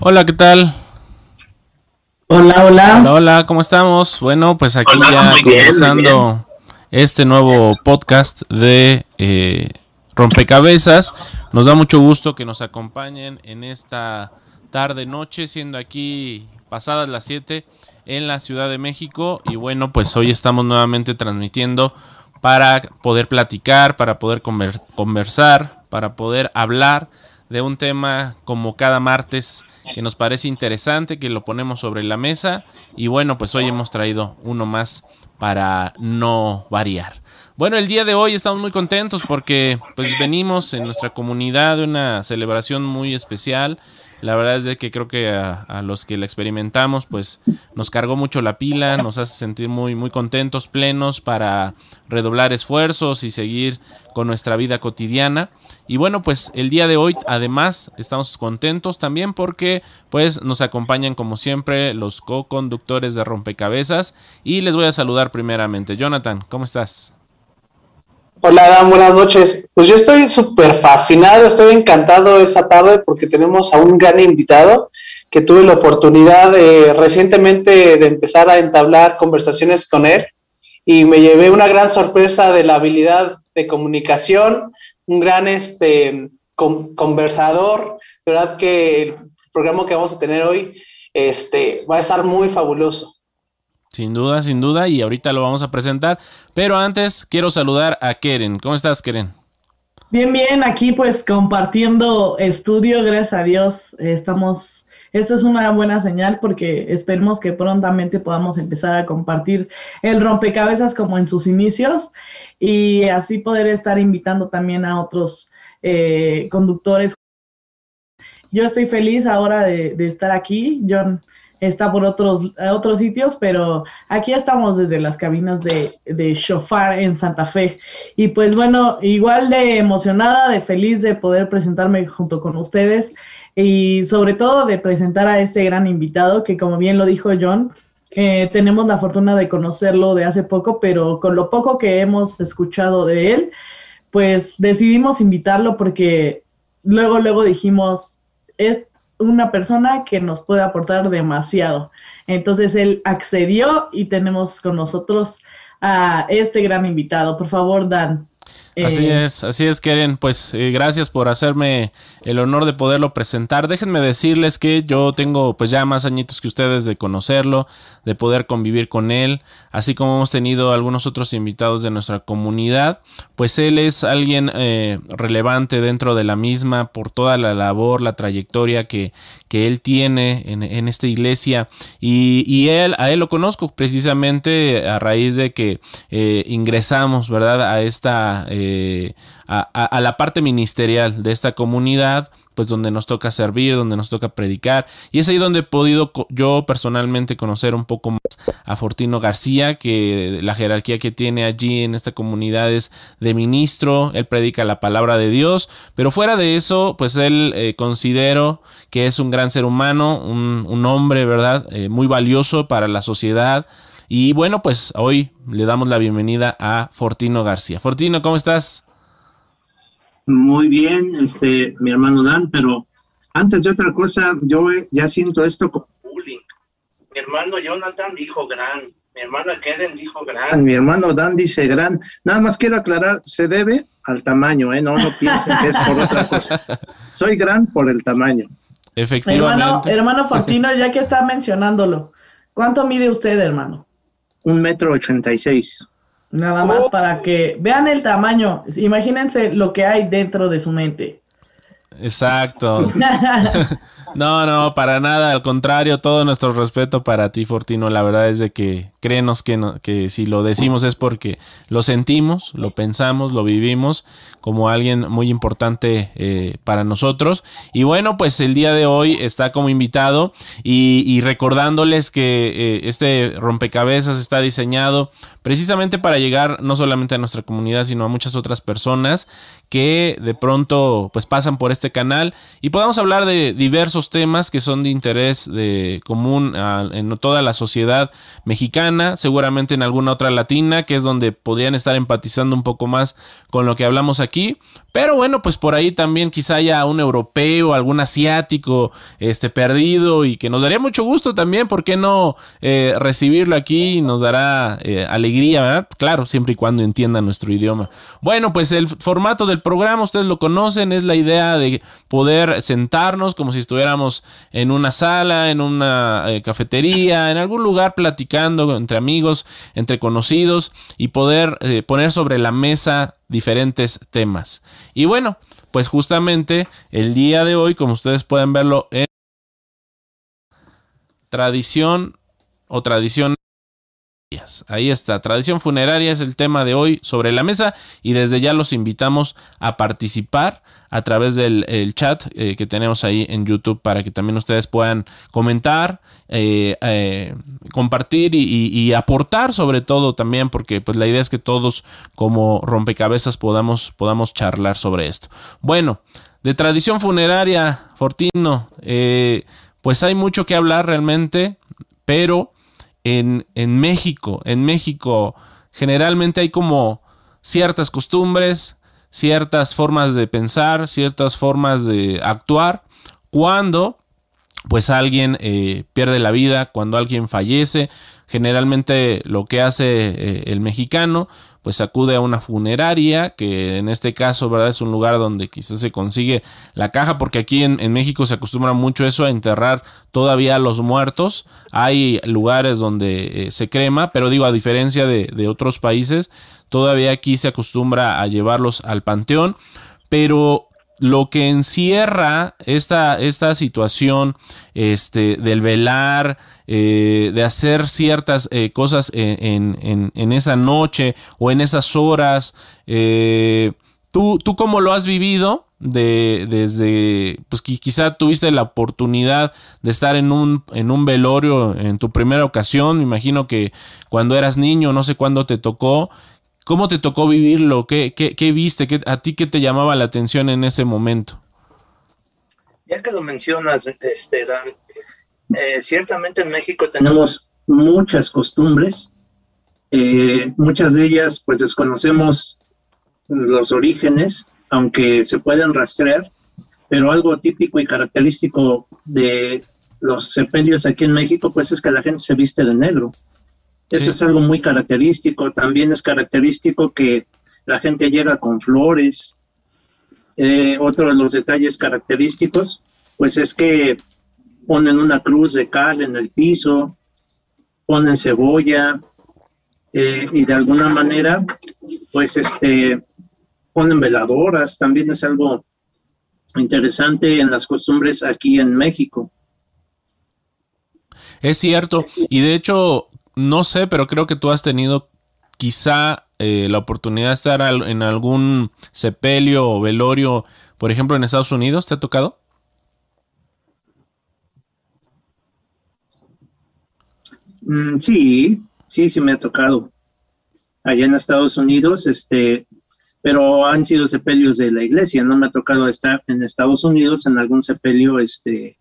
Hola, ¿qué tal? Hola, hola. Hola, hola, ¿cómo estamos? Bueno, pues aquí ya comenzando este nuevo podcast de eh, Rompecabezas. Nos da mucho gusto que nos acompañen en esta tarde noche, siendo aquí pasadas las 7 en la Ciudad de México. Y bueno, pues hoy estamos nuevamente transmitiendo para poder platicar, para poder conversar, para poder hablar de un tema como cada martes que nos parece interesante, que lo ponemos sobre la mesa. Y bueno, pues hoy hemos traído uno más para no variar. Bueno, el día de hoy estamos muy contentos porque pues venimos en nuestra comunidad de una celebración muy especial. La verdad es de que creo que a, los que la experimentamos pues nos cargó mucho la pila, nos hace sentir muy muy contentos, plenos para redoblar esfuerzos y seguir con nuestra vida cotidiana. Y bueno, pues el día de hoy además estamos contentos también porque pues nos acompañan como siempre los co-conductores de Rompecabezas y les voy a saludar primeramente. Jonathan, ¿cómo estás? Hola, buenas noches. Pues yo estoy súper fascinado, estoy encantado esta tarde porque tenemos a un gran invitado que tuve la oportunidad recientemente de empezar a entablar conversaciones con él y me llevé una gran sorpresa de la habilidad de comunicación, un gran este, conversador. De verdad que el programa que vamos a tener hoy este, va a estar muy fabuloso. Sin duda, sin duda, y ahorita lo vamos a presentar. Pero antes quiero saludar a Keren. ¿Cómo estás, Keren? Bien, bien, aquí pues compartiendo estudio, gracias a Dios. Estamos, esto es una buena señal porque esperemos que prontamente podamos empezar a compartir el rompecabezas como en sus inicios y así poder estar invitando también a otros eh, conductores. Yo estoy feliz ahora de, de estar aquí. John está por otros, otros sitios, pero aquí estamos desde las cabinas de, de Shofar en Santa Fe. Y pues bueno, igual de emocionada, de feliz de poder presentarme junto con ustedes y sobre todo de presentar a este gran invitado que como bien lo dijo John, eh, tenemos la fortuna de conocerlo de hace poco, pero con lo poco que hemos escuchado de él, pues decidimos invitarlo porque luego, luego dijimos, es, una persona que nos puede aportar demasiado. Entonces él accedió y tenemos con nosotros a este gran invitado. Por favor, Dan. Así eh, es, así es, Keren. Pues eh, gracias por hacerme el honor de poderlo presentar. Déjenme decirles que yo tengo pues ya más añitos que ustedes de conocerlo, de poder convivir con él, así como hemos tenido algunos otros invitados de nuestra comunidad. Pues él es alguien eh, relevante dentro de la misma por toda la labor, la trayectoria que, que él tiene en, esta iglesia. Y, él, a él lo conozco precisamente a raíz de que ingresamos, ¿verdad? A esta eh, a, la parte ministerial de esta comunidad, pues donde nos toca servir, donde nos toca predicar. Y es ahí donde he podido yo personalmente conocer un poco más a Fortino García, que la jerarquía que tiene allí en esta comunidad es de ministro, él predica la palabra de Dios, pero fuera de eso, pues él eh, considero que es un gran ser humano, un, hombre, ¿verdad? Eh, muy valioso para la sociedad y bueno, pues hoy le damos la bienvenida a Fortino García. Fortino, ¿cómo estás? Muy bien, este, mi hermano Dan, pero antes de otra cosa, yo ya siento esto como bullying. Mi hermano Jonathan dijo gran, mi hermano Keren dijo gran, mi hermano Dan dice gran. Nada más quiero aclarar, se debe al tamaño, ¿eh? No, no piensen que es por otra cosa. Soy gran por el tamaño. Efectivamente. Hermano, hermano Fortino, ya que está mencionándolo, ¿cuánto mide usted, hermano? Un metro ochenta y seis. Nada más Oh. para que vean el tamaño. Imagínense lo que hay dentro de su mente. Exacto. No, no, para nada, al contrario, todo nuestro respeto para ti, Fortino. La verdad es de que créenos que, no- que si lo decimos es porque lo sentimos, lo pensamos, lo vivimos como alguien muy importante eh, para nosotros. Y bueno, pues el día de hoy está como invitado y, recordándoles que eh, este rompecabezas está diseñado precisamente para llegar no solamente a nuestra comunidad, sino a muchas otras personas que de pronto pues pasan por este canal y podamos hablar de diversos temas que son de interés de común en toda la sociedad mexicana, seguramente en alguna otra latina, que es donde podrían estar empatizando un poco más con lo que hablamos aquí. Pero bueno, pues por ahí también quizá haya un europeo, algún asiático este, perdido y que nos daría mucho gusto también, ¿por qué no eh, recibirlo aquí? Nos dará eh, alegría, ¿verdad? Claro, siempre y cuando entienda nuestro idioma. Bueno, pues el formato del programa, ustedes lo conocen, es la idea de poder sentarnos como si estuviéramos en una sala, en una eh, cafetería, en algún lugar platicando entre amigos, entre conocidos y poder eh, poner sobre la mesa diferentes temas. Y bueno, pues justamente el día de hoy, como ustedes pueden verlo en tradición o tradición Ahí está, tradición funeraria es el tema de hoy sobre la mesa y desde ya los invitamos a participar a través del el chat eh, que tenemos ahí en YouTube para que también ustedes puedan comentar, eh, eh, compartir y, y- aportar sobre todo también porque pues la idea es que todos como rompecabezas podamos, podamos charlar sobre esto. Bueno, de tradición funeraria, Fortino, pues hay mucho que hablar realmente, pero en, en México, en México generalmente hay como ciertas costumbres, ciertas formas de pensar, ciertas formas de actuar, cuando pues alguien eh, pierde la vida, cuando alguien fallece, generalmente lo que hace eh, el mexicano pues acude a una funeraria, que en este caso, ¿verdad? Es un lugar donde quizás se consigue la caja, porque aquí en, México se acostumbra mucho eso a enterrar todavía a los muertos. Hay lugares donde eh, se crema, pero digo, a diferencia de otros países, todavía aquí se acostumbra a llevarlos al panteón, pero lo que encierra esta, esta situación este, del velar, eh, de hacer ciertas eh, cosas en, en- esa noche o en esas horas, eh, ¿tú, ¿tú cómo lo has vivido? De, desde, pues qui- quizá tuviste la oportunidad de estar en un, en un velorio en tu primera ocasión, me imagino que cuando eras niño, no sé cuándo te tocó, ¿Cómo te tocó vivirlo? ¿Qué, qué, qué viste? ¿Qué, ¿A ti qué te llamaba la atención en ese momento? Ya que lo mencionas, este, Dan, eh, ciertamente en México tenemos muchas costumbres, eh, muchas de ellas pues desconocemos los orígenes, aunque se pueden rastrear, pero algo típico y característico de los sepelios aquí en México pues es que la gente se viste de negro. Eso Sí. es algo muy característico. También es característico que la gente llega con flores. Eh, otro de los detalles característicos, pues es que ponen una cruz de cal en el piso, ponen cebolla eh, y de alguna manera, pues este, ponen veladoras. También es algo interesante en las costumbres aquí en México. Es cierto, y de hecho, no sé, pero creo que tú has tenido quizá eh, la oportunidad de estar en algún sepelio o velorio, por ejemplo, en Estados Unidos, ¿te ha tocado? Mm, sí, sí, sí me ha tocado. Allá en Estados Unidos, este, pero han sido sepelios de la iglesia, no me ha tocado estar en Estados Unidos en algún sepelio, este,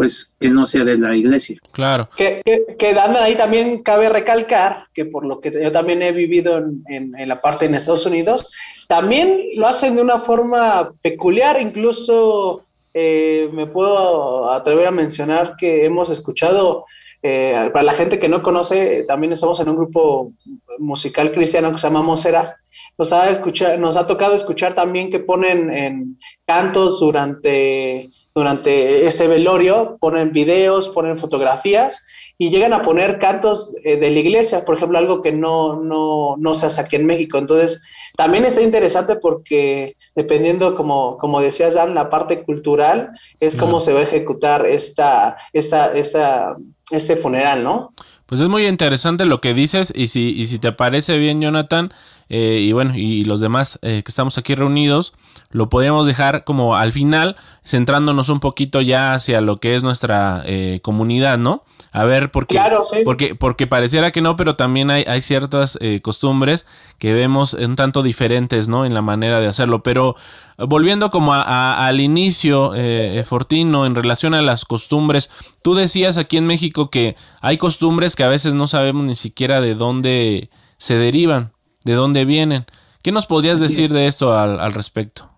pues que no sea de la iglesia. Claro. Que, que, ahí también cabe recalcar que por lo que yo también he vivido en, en- en la parte en Estados Unidos, también lo hacen de una forma peculiar, incluso eh, me puedo atrever a mencionar que hemos escuchado, eh, para la gente que no conoce, también estamos en un grupo musical cristiano que se llama Mosera, nos ha, escuchado, nos ha tocado escuchar también que ponen en cantos durante durante ese velorio, ponen videos, ponen fotografías y llegan a poner cantos eh, de la iglesia, por ejemplo, algo que no, no, no se hace aquí en México. Entonces, también está interesante porque dependiendo, como, como decías, Dan, la parte cultural es cómo se va a ejecutar esta, esta, esta, este funeral, ¿no? Pues es muy interesante lo que dices y si, y si te parece bien, Jonathan, eh, y bueno, y los demás eh, que estamos aquí reunidos, lo podríamos dejar como al final, centrándonos un poquito ya hacia lo que es nuestra comunidad, ¿no? A ver, porque, porque, porque pareciera que no, pero también hay, hay ciertas eh, costumbres que vemos un tanto diferentes, ¿no? En la manera de hacerlo. Pero eh, volviendo como a, al inicio, eh, Fortino, en relación a las costumbres, tú decías aquí en México que hay costumbres que a veces no sabemos ni siquiera de dónde se derivan, de dónde vienen. ¿Qué nos podrías decir de esto al, al respecto?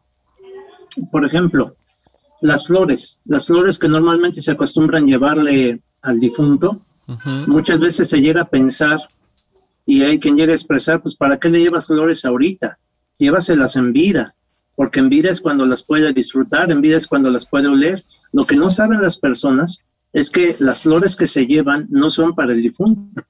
Por ejemplo, las flores, las flores que normalmente se acostumbran llevarle al difunto, muchas veces se llega a pensar y hay quien llega a expresar, pues ¿para qué le llevas flores ahorita? Llévaselas en vida, porque en vida es cuando las puede disfrutar, en vida es cuando las puede oler. Lo que no saben las personas es que las flores que se llevan no son para el difunto.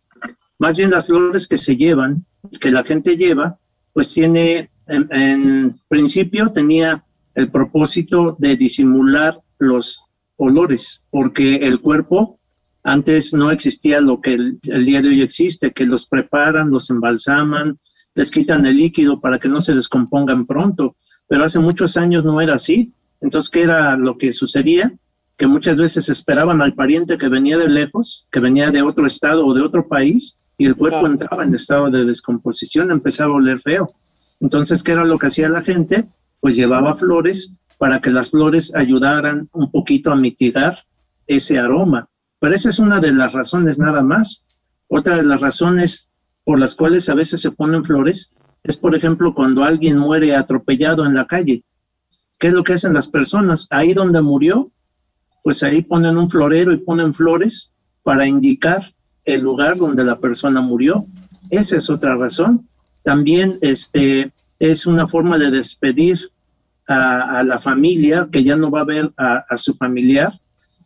Más bien las flores que se llevan, que la gente lleva, pues tiene, en, principio tenía el propósito de disimular los olores, porque el cuerpo antes no existía lo que el, día de hoy existe, que los preparan, los embalsaman, les quitan el líquido para que no se descompongan pronto, pero hace muchos años no era así. Entonces, ¿qué era lo que sucedía? Que muchas veces esperaban al pariente que venía de lejos, que venía de otro estado o de otro país, y el cuerpo entraba en estado de descomposición, empezaba a oler feo. Entonces, ¿qué era lo que hacía la gente? Pues llevaba flores para que las flores ayudaran un poquito a mitigar ese aroma. Pero esa es una de las razones nada más. Otra de las razones por las cuales a veces se ponen flores es, por ejemplo, cuando alguien muere atropellado en la calle. ¿Qué es lo que hacen las personas? Ahí donde murió, pues ahí ponen un florero y ponen flores para indicar el lugar donde la persona murió. Esa es otra razón. También este, es una forma de despedir a, la familia que ya no va a ver a su familiar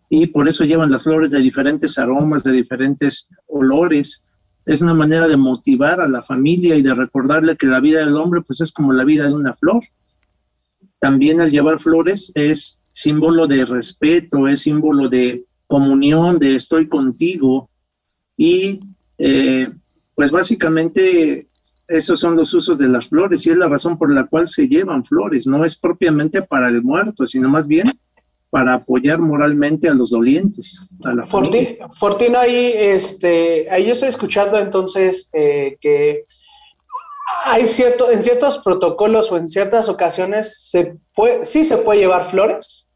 y por eso llevan las flores de diferentes aromas, de diferentes olores. Es una manera de motivar a la familia y de recordarle que la vida del hombre pues es como la vida de una flor. También al llevar flores es símbolo de respeto, es símbolo de comunión, de estoy contigo. Y eh, pues básicamente esos son los usos de las flores y es la razón por la cual se llevan flores. No es propiamente para el muerto, sino más bien para apoyar moralmente a los dolientes. A la Fortino, ahí, este, ahí yo estoy escuchando entonces eh, que hay cierto, en ciertos protocolos o en ciertas ocasiones se puede, sí se puede llevar flores.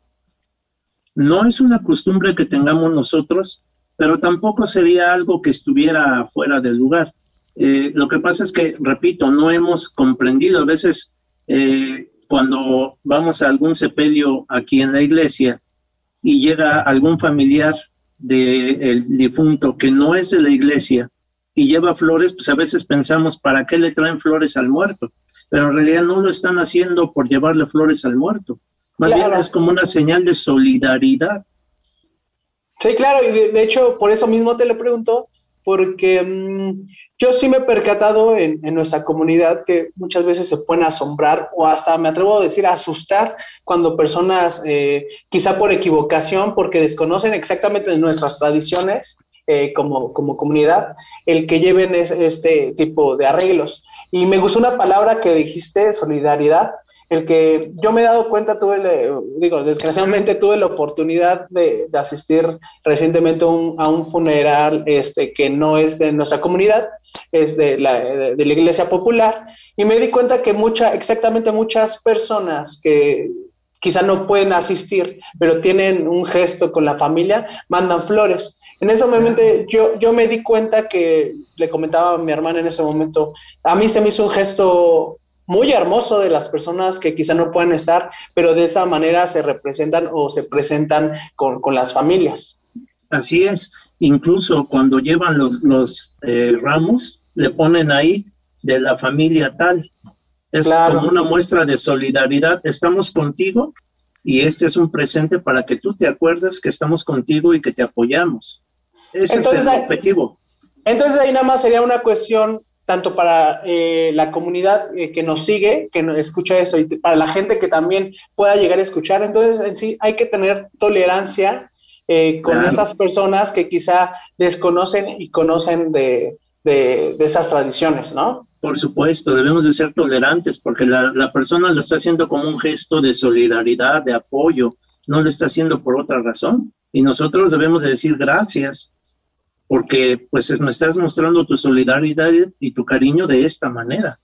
No es una costumbre que tengamos nosotros, pero tampoco sería algo que estuviera fuera del lugar. Eh, lo que pasa es que, repito, no hemos comprendido. A veces eh, cuando vamos a algún sepelio aquí en la iglesia y llega algún familiar del difunto que no es de la iglesia y lleva flores, pues a veces pensamos, ¿para qué le traen flores al muerto? Pero en realidad no lo están haciendo por llevarle flores al muerto. Más bien es como una señal de solidaridad. Sí, claro, y de, hecho, por eso mismo te lo pregunto, porque mm, yo sí me he percatado en, nuestra comunidad que muchas veces se pueden asombrar o hasta me atrevo a decir asustar cuando personas, eh, quizá por equivocación, porque desconocen exactamente nuestras tradiciones eh, como, como comunidad, el que lleven este tipo de arreglos. Y me gustó una palabra que dijiste, solidaridad, el que yo me he dado cuenta, tuve, digo, desgraciadamente tuve la oportunidad de, asistir recientemente a un funeral este, que no es de nuestra comunidad, es de la, de, la iglesia popular, y me di cuenta que mucha, exactamente muchas personas que quizá no pueden asistir, pero tienen un gesto con la familia, mandan flores. En ese momento yo, yo me di cuenta que, le comentaba a mi hermana en ese momento, a mí se me hizo un gesto muy hermoso de las personas que quizá no pueden estar, pero de esa manera se representan o se presentan con, las familias. Así es, incluso cuando llevan los, los eh, ramos, le ponen ahí de la familia tal. Es como una muestra de solidaridad. Estamos contigo y este es un presente para que tú te acuerdes que estamos contigo y que te apoyamos. Ese es el objetivo. Entonces ahí nada más sería una cuestión tanto para eh, la comunidad eh, que nos sigue, que nos escucha esto, y para la gente que también pueda llegar a escuchar. Entonces, en sí, hay que tener tolerancia eh, con esas personas que quizá desconocen y conocen de, de, esas tradiciones, ¿no? Por supuesto, debemos de ser tolerantes porque la, la, persona lo está haciendo como un gesto de solidaridad, de apoyo, no lo está haciendo por otra razón. Y nosotros debemos de decir gracias porque pues me estás mostrando tu solidaridad y tu cariño de esta manera.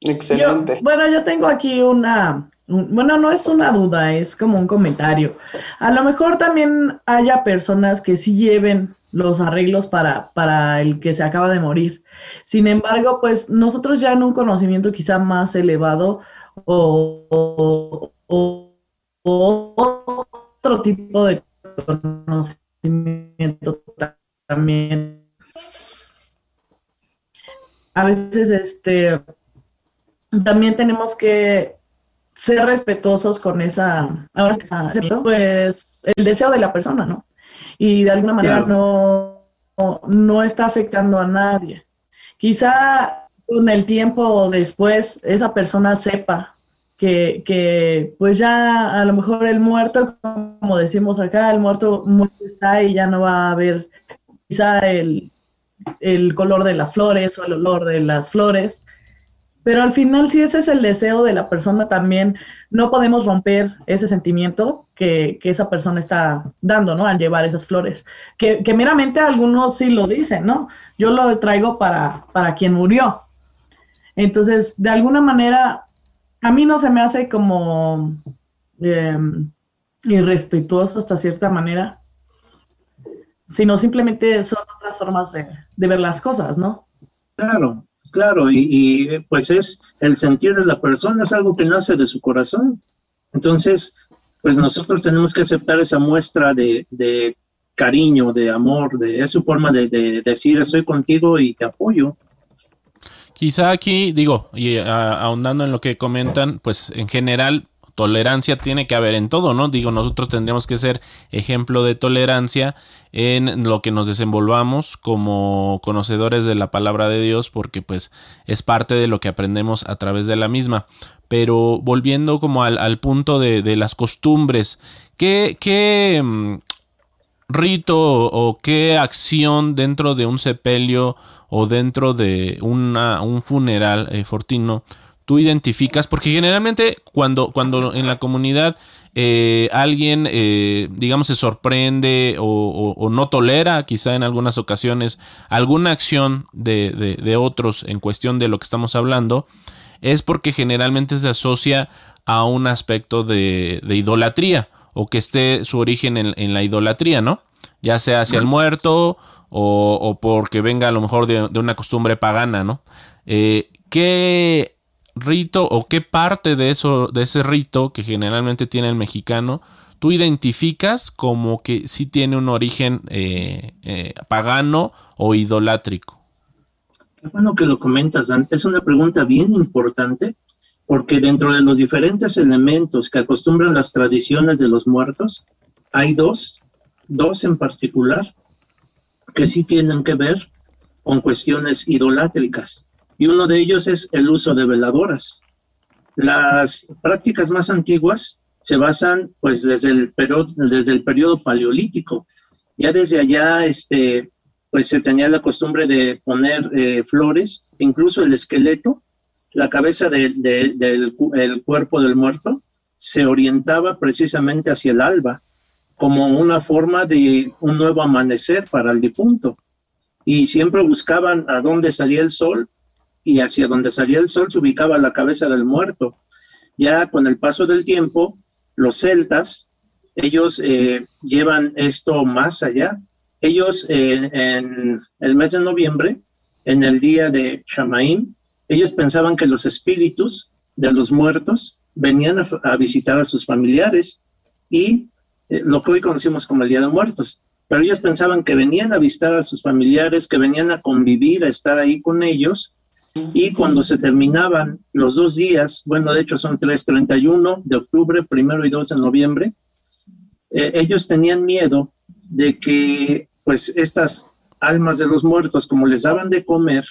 Excelente. bueno, yo tengo aquí una, bueno, no es una duda, es como un comentario. A lo mejor también haya personas que sí lleven los arreglos para, para el que se acaba de morir. Sin embargo, pues nosotros ya en un conocimiento quizá más elevado o, o otro tipo de conocimiento también. A veces, este, también tenemos que ser respetuosos con esa, ahora pues, el deseo de la persona, ¿no? Y de alguna manera no, no, está afectando a nadie. Quizá con el tiempo después esa persona sepa que, que, pues ya a lo mejor el muerto, como decimos acá, el muerto, muerto está y ya no va a haber quizá el, color de las flores o el olor de las flores. Pero al final, si ese es el deseo de la persona, también no podemos romper ese sentimiento que, esa persona está dando, ¿no? Al llevar esas flores. Que, meramente algunos sí lo dicen, ¿no? Yo lo traigo para, para quien murió. Entonces, de alguna manera, a mí no se me hace como em, irrespetuoso hasta cierta manera sino simplemente son otras formas de, ver las cosas, ¿no? Claro, claro, y, pues es el sentir de la persona, es algo que nace de su corazón. Entonces, pues nosotros tenemos que aceptar esa muestra de, cariño, de amor, de es su forma de, de, decir estoy contigo y te apoyo. Quizá aquí, digo, y ahondando en lo que comentan, pues en general tolerancia tiene que haber en todo, ¿no? Digo, nosotros tendríamos que ser ejemplo de tolerancia en lo que nos desenvolvamos como conocedores de la palabra de Dios, porque pues es parte de lo que aprendemos a través de la misma. Pero volviendo como al, punto de, las costumbres, ¿qué, qué mm, rito o qué acción dentro de un sepelio o dentro de una, un funeral eh, fortino tú identificas, porque generalmente cuando, cuando en la comunidad eh, alguien, eh, digamos, se sorprende o, no tolera, quizá en algunas ocasiones, alguna acción de, otros en cuestión de lo que estamos hablando, es porque generalmente se asocia a un aspecto de, idolatría o que esté su origen en, la idolatría, ¿no? Ya sea hacia el muerto o, porque venga a lo mejor de, una costumbre pagana, ¿no? Eh, ¿Qué rito o qué parte de eso, de ese rito que generalmente tiene el mexicano, tú identificas como que sí tiene un origen eh, eh, pagano o idolátrico? Qué bueno que lo comentas, Dan. Es una pregunta bien importante porque dentro de los diferentes elementos que acostumbran las tradiciones de los muertos, hay dos, dos en particular, que sí tienen que ver con cuestiones idolátricas y uno de ellos es el uso de veladoras. Las prácticas más antiguas se basan pues desde el periodo, paleolítico. Ya desde allá este, pues se tenía la costumbre de poner eh, flores, incluso el esqueleto, la cabeza del el cuerpo del muerto, se orientaba precisamente hacia el alba, como una forma de un nuevo amanecer para el difunto. Y siempre buscaban a dónde salía el sol y hacia donde salía el sol se ubicaba la cabeza del muerto. Ya con el paso del tiempo, los celtas, ellos eh, llevan esto más allá. Ellos eh, en el mes de noviembre, en el día de Shamaim, ellos pensaban que los espíritus de los muertos venían a, visitar a sus familiares y eh, lo que hoy conocemos como el Día de Muertos. Pero ellos pensaban que venían a visitar a sus familiares, que venían a convivir, a estar ahí con ellos Y cuando se terminaban los dos días, bueno, de hecho son 3, 31 de octubre, primero y 2 de noviembre, eh, ellos tenían miedo de que pues estas almas de los muertos, como les daban de comer,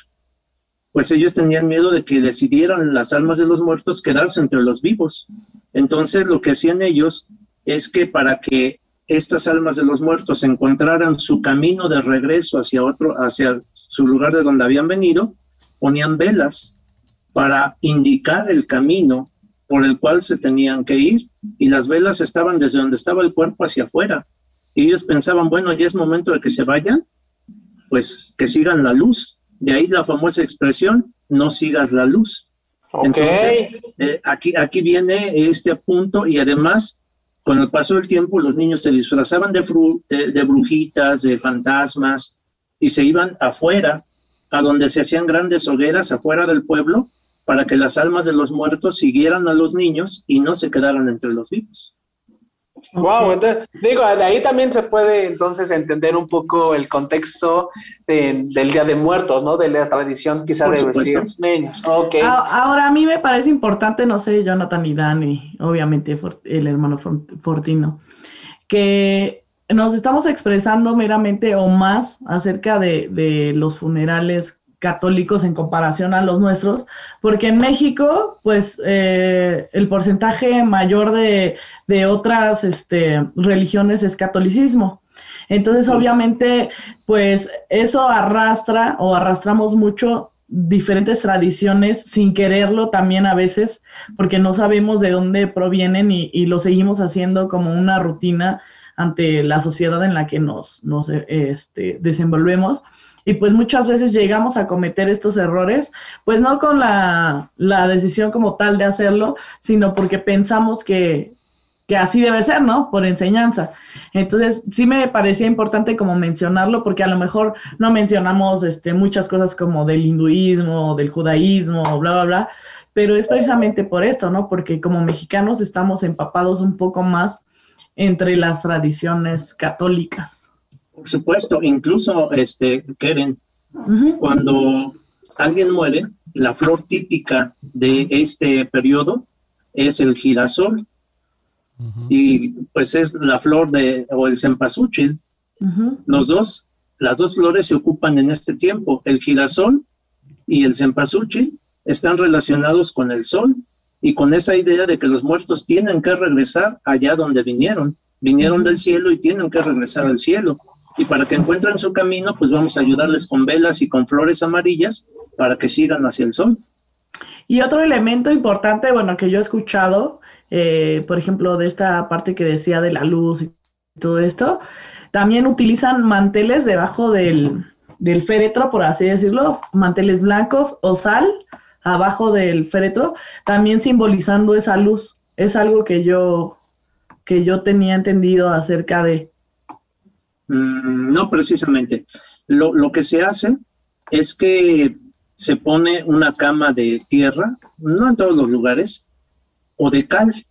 pues ellos tenían miedo de que decidieran las almas de los muertos quedarse entre los vivos. Entonces lo que hacían ellos es que para que estas almas de los muertos encontraran su camino de regreso hacia otro, hacia su lugar de donde habían venido, ponían velas para indicar el camino por el cual se tenían que ir y las velas estaban desde donde estaba el cuerpo hacia afuera. Y ellos pensaban, bueno, ya es momento de que se vayan, pues que sigan la luz. De ahí la famosa expresión, no sigas la luz. Entonces, eh, aquí, aquí viene este punto y además, con el paso del tiempo, los niños se disfrazaban de, de brujitas, de fantasmas y se iban afuera, a donde se hacían grandes hogueras afuera del pueblo para que las almas de los muertos siguieran a los niños y no se quedaran entre los vivos. Wow, entonces, digo, de ahí también se puede entonces entender un poco el contexto del Día de Muertos, ¿no? De la tradición quizá de decir niños. Okay. Ahora, a mí me parece importante, no sé, Jonathan y Dani, obviamente el hermano Fortino, que nos estamos expresando meramente o más acerca de, de los funerales católicos en comparación a los nuestros, porque en México, pues eh, el porcentaje mayor de, otras este, religiones es catolicismo. Entonces, obviamente, pues eso arrastra o arrastramos mucho diferentes tradiciones sin quererlo también a veces, porque no sabemos de dónde provienen y, y lo seguimos haciendo como una rutina ante la sociedad en la que nos, nos este, desenvolvemos y pues muchas veces llegamos a cometer estos errores, pues no con la, decisión como tal de hacerlo, sino porque pensamos que, que así debe ser, ¿no? Por enseñanza. Entonces, sí me parecía importante como mencionarlo, porque a lo mejor no mencionamos este, muchas cosas como del hinduismo, del judaísmo, bla, bla, bla, pero es precisamente por esto, ¿no? Porque como mexicanos estamos empapados un poco más entre las tradiciones católicas. Por supuesto, incluso, este, Keren, cuando alguien muere, la flor típica de este periodo es el girasol. Y pues es la flor de, o el cempasúchil. Los dos, las dos flores se ocupan en este tiempo. El girasol y el cempasúchil están relacionados con el sol y con esa idea de que los muertos tienen que regresar allá donde vinieron. Vinieron del cielo y tienen que regresar al cielo y para que encuentren su camino, pues vamos a ayudarles con velas y con flores amarillas para que sigan hacia el sol. Y otro elemento importante, bueno, que yo he escuchado, eh, por ejemplo, de esta parte que decía de la luz y todo esto, también utilizan manteles debajo del, del féretro, por así decirlo, manteles blancos o sal abajo del féretro, también simbolizando esa luz. Es algo que yo, que yo tenía entendido acerca de, Mm, no precisamente. Lo, lo, que se hace es que se pone una cama de tierra, no en todos los lugares, o de cal.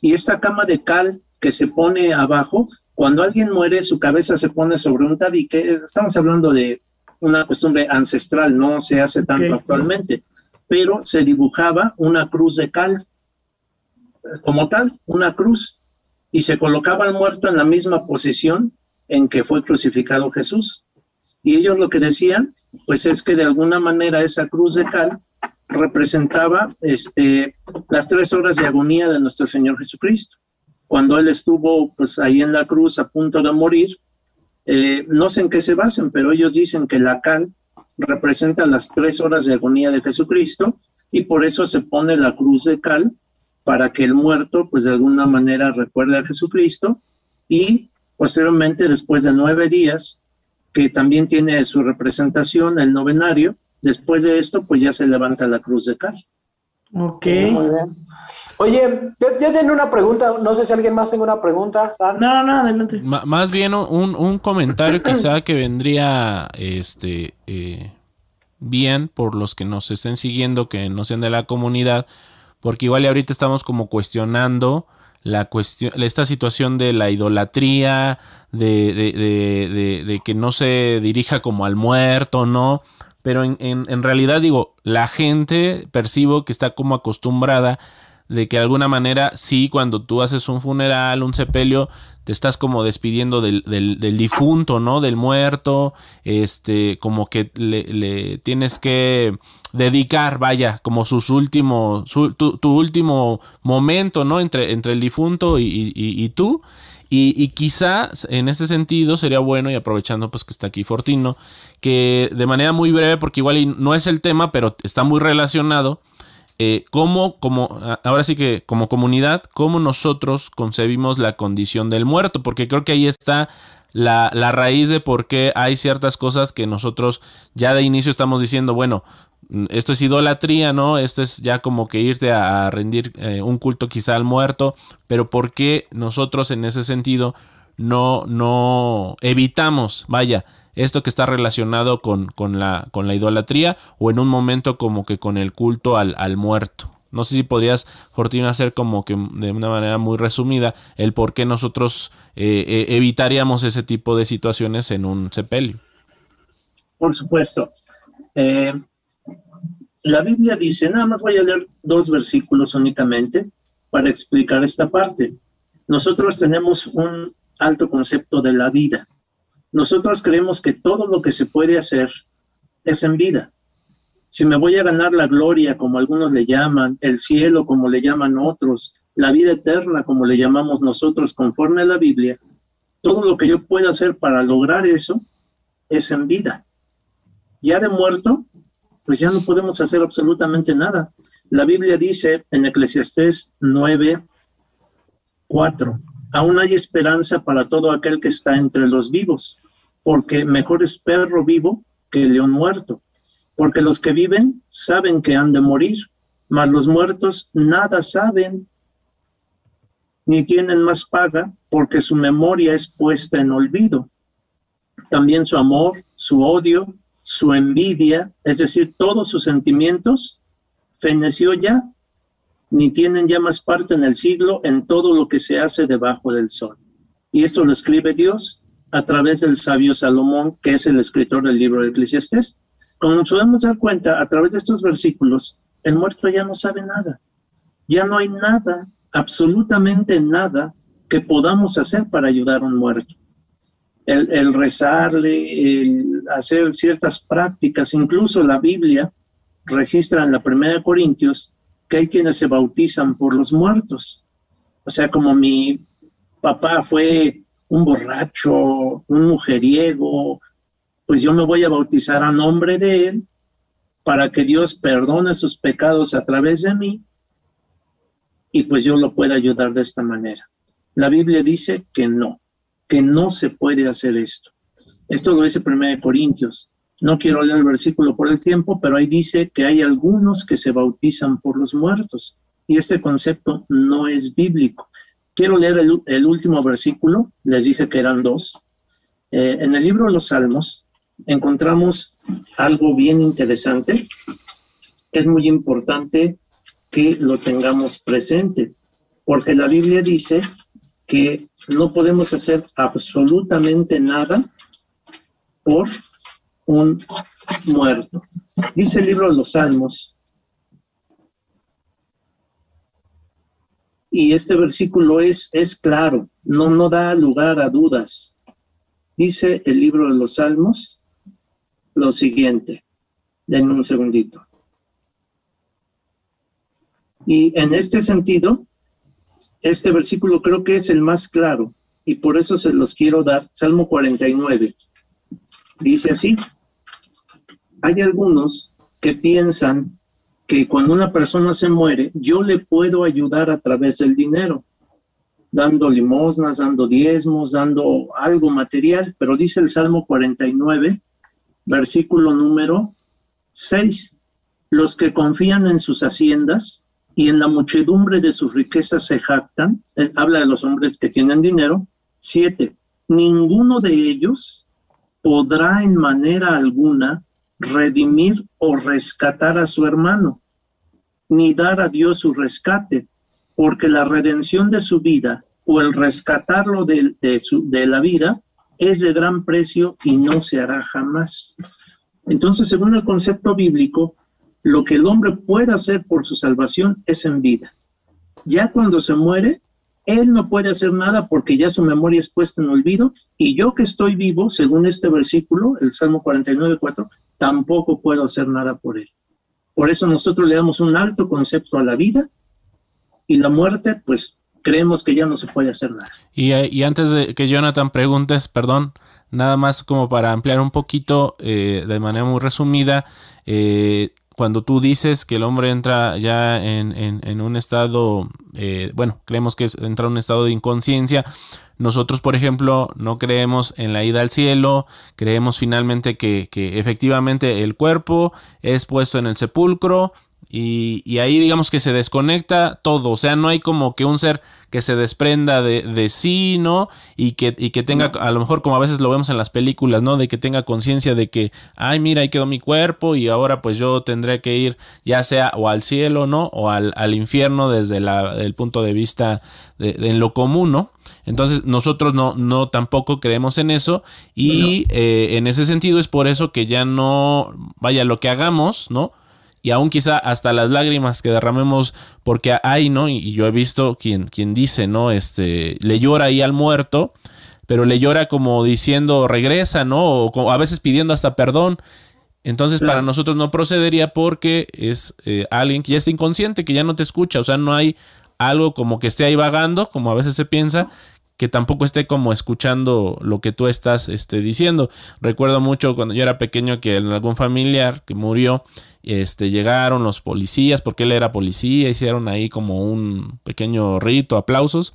Y esta cama de cal que se pone abajo, cuando alguien muere, su cabeza se pone sobre un tabique. Estamos hablando de una costumbre ancestral, no se hace tanto actualmente, pero se dibujaba una cruz de cal, como tal, una cruz, y se colocaba al muerto en la misma posición en que fue crucificado Jesús. Y ellos lo que decían, pues es que de alguna manera esa cruz de cal representaba este, las tres horas de agonía de nuestro Señor Jesucristo. Cuando Él estuvo pues ahí en la cruz a punto de morir, eh, no sé en qué se basan, pero ellos dicen que la cal representa las tres horas de agonía de Jesucristo y por eso se pone la cruz de cal para que el muerto pues de alguna manera recuerde a Jesucristo y Posteriormente, después de nueve días, que también tiene su representación, el novenario, después de esto, pues ya se levanta la cruz de cal. Ok. Muy bien. Oye, yo, tengo una pregunta, no sé si alguien más tiene una pregunta. No, no, adelante. más bien un, un comentario quizá que vendría este eh, bien por los que nos estén siguiendo, que no sean de la comunidad, porque igual ahorita estamos como cuestionando la cuestión, esta situación de la idolatría, de, de, de, de, que no se dirija como al muerto, ¿no? pero en, en, en realidad digo, la gente percibo que está como acostumbrada de que de alguna manera sí, cuando tú haces un funeral, un sepelio, te estás como despidiendo del, del, difunto, ¿no? Del muerto, este, como que le, tienes que dedicar, vaya, como sus últimos, tu, tu, último momento, ¿no? Entre, entre el difunto y, y, tú. Y, y, quizá en este sentido sería bueno, y aprovechando pues que está aquí Fortino, que de manera muy breve, porque igual no es el tema, pero está muy relacionado, eh, cómo, como, ahora sí que como comunidad, cómo nosotros concebimos la condición del muerto, porque creo que ahí está la, la, raíz de por qué hay ciertas cosas que nosotros ya de inicio estamos diciendo, bueno, esto es idolatría, ¿no? Esto es ya como que irte a, rendir eh, un culto quizá al muerto, pero por qué nosotros en ese sentido no, no evitamos, vaya, esto que está relacionado con, con, la, con la idolatría o en un momento como que con el culto al, al muerto. No sé si podrías, Fortuna, hacer como que de una manera muy resumida el por qué nosotros eh, eh, evitaríamos ese tipo de situaciones en un sepelio. Por supuesto. Eh, la Biblia dice, nada más voy a leer dos versículos únicamente para explicar esta parte. Nosotros tenemos un alto concepto de la vida. Nosotros creemos que todo lo que se puede hacer es en vida. Si me voy a ganar la gloria, como algunos le llaman, el cielo, como le llaman otros, la vida eterna, como le llamamos nosotros, conforme a la Biblia, todo lo que yo pueda hacer para lograr eso es en vida. Ya de muerto, pues ya no podemos hacer absolutamente nada. La Biblia dice en Eclesiastés 9, 4, aún hay esperanza para todo aquel que está entre los vivos porque mejor es perro vivo que león muerto, porque los que viven saben que han de morir, mas los muertos nada saben, ni tienen más paga, porque su memoria es puesta en olvido. También su amor, su odio, su envidia, es decir, todos sus sentimientos, feneció ya, ni tienen ya más parte en el siglo en todo lo que se hace debajo del sol. Y esto lo escribe Dios a través del sabio Salomón, que es el escritor del libro de Eclesiastés. Como nos podemos dar cuenta, a través de estos versículos, el muerto ya no sabe nada. Ya no hay nada, absolutamente nada, que podamos hacer para ayudar a un muerto. El, rezarle, hacer ciertas prácticas, incluso la Biblia registra en la primera Corintios que hay quienes se bautizan por los muertos. O sea, como mi papá fue un borracho, un mujeriego, pues yo me voy a bautizar a nombre de él para que Dios perdone sus pecados a través de mí y pues yo lo pueda ayudar de esta manera. La Biblia dice que no, que no se puede hacer esto. Esto lo dice 1 Corintios. No quiero leer el versículo por el tiempo, pero ahí dice que hay algunos que se bautizan por los muertos. Y este concepto no es bíblico. Quiero leer el, el último versículo, les dije que eran dos. Eh, en el libro de los Salmos encontramos algo bien interesante. Es muy importante que lo tengamos presente, porque la Biblia dice que no podemos hacer absolutamente nada por un muerto. Dice el libro de los Salmos, Y este versículo es, es claro, no, no da lugar a dudas. Dice el libro de los Salmos lo siguiente. Denme un segundito. Y en este sentido, este versículo creo que es el más claro y por eso se los quiero dar. Salmo 49. Dice así, hay algunos que piensan que cuando una persona se muere, yo le puedo ayudar a través del dinero, dando limosnas, dando diezmos, dando algo material, pero dice el Salmo 49, versículo número 6, los que confían en sus haciendas y en la muchedumbre de sus riquezas se jactan, habla de los hombres que tienen dinero, 7, ninguno de ellos podrá en manera alguna redimir o rescatar a su hermano, ni dar a Dios su rescate, porque la redención de su vida o el rescatarlo de, de, su, de la vida es de gran precio y no se hará jamás. Entonces, según el concepto bíblico, lo que el hombre puede hacer por su salvación es en vida. Ya cuando se muere, él no puede hacer nada porque ya su memoria es puesta en olvido y yo que estoy vivo, según este versículo, el Salmo 49, 4, tampoco puedo hacer nada por él. Por eso nosotros le damos un alto concepto a la vida y la muerte, pues creemos que ya no se puede hacer nada. Y, antes de que Jonathan preguntes, perdón, nada más como para ampliar un poquito eh, de manera muy resumida, eh, cuando tú dices que el hombre entra ya en, un estado, eh, bueno, creemos que es, entra en un estado de inconsciencia, nosotros, por ejemplo, no creemos en la ida al cielo, creemos finalmente que, que efectivamente el cuerpo es puesto en el sepulcro y, ahí digamos que se desconecta todo, o sea, no hay como que un ser que se desprenda de, sí, ¿no? Y que, y que tenga, a lo mejor como a veces lo vemos en las películas, ¿no? De que tenga conciencia de que, ay, mira, ahí quedó mi cuerpo y ahora pues yo tendré que ir ya sea o al cielo, ¿no? O al, infierno desde la, el punto de vista de, en lo común, ¿no? Entonces nosotros no, no tampoco creemos en eso y eh, en ese sentido es por eso que ya no, vaya, lo que hagamos, ¿no? Y aún quizá hasta las lágrimas que derramemos, porque hay, ¿no? Y, yo he visto quien, quien dice, ¿no? Este, le llora ahí al muerto, pero le llora como diciendo regresa, ¿no? O a veces pidiendo hasta perdón. Entonces para nosotros no procedería porque es eh, alguien que ya está inconsciente, que ya no te escucha, o sea, no hay algo como que esté ahí vagando, como a veces se piensa, que tampoco esté como escuchando lo que tú estás este, diciendo. Recuerdo mucho cuando yo era pequeño que en algún familiar que murió, este, llegaron los policías, porque él era policía, hicieron ahí como un pequeño rito, aplausos.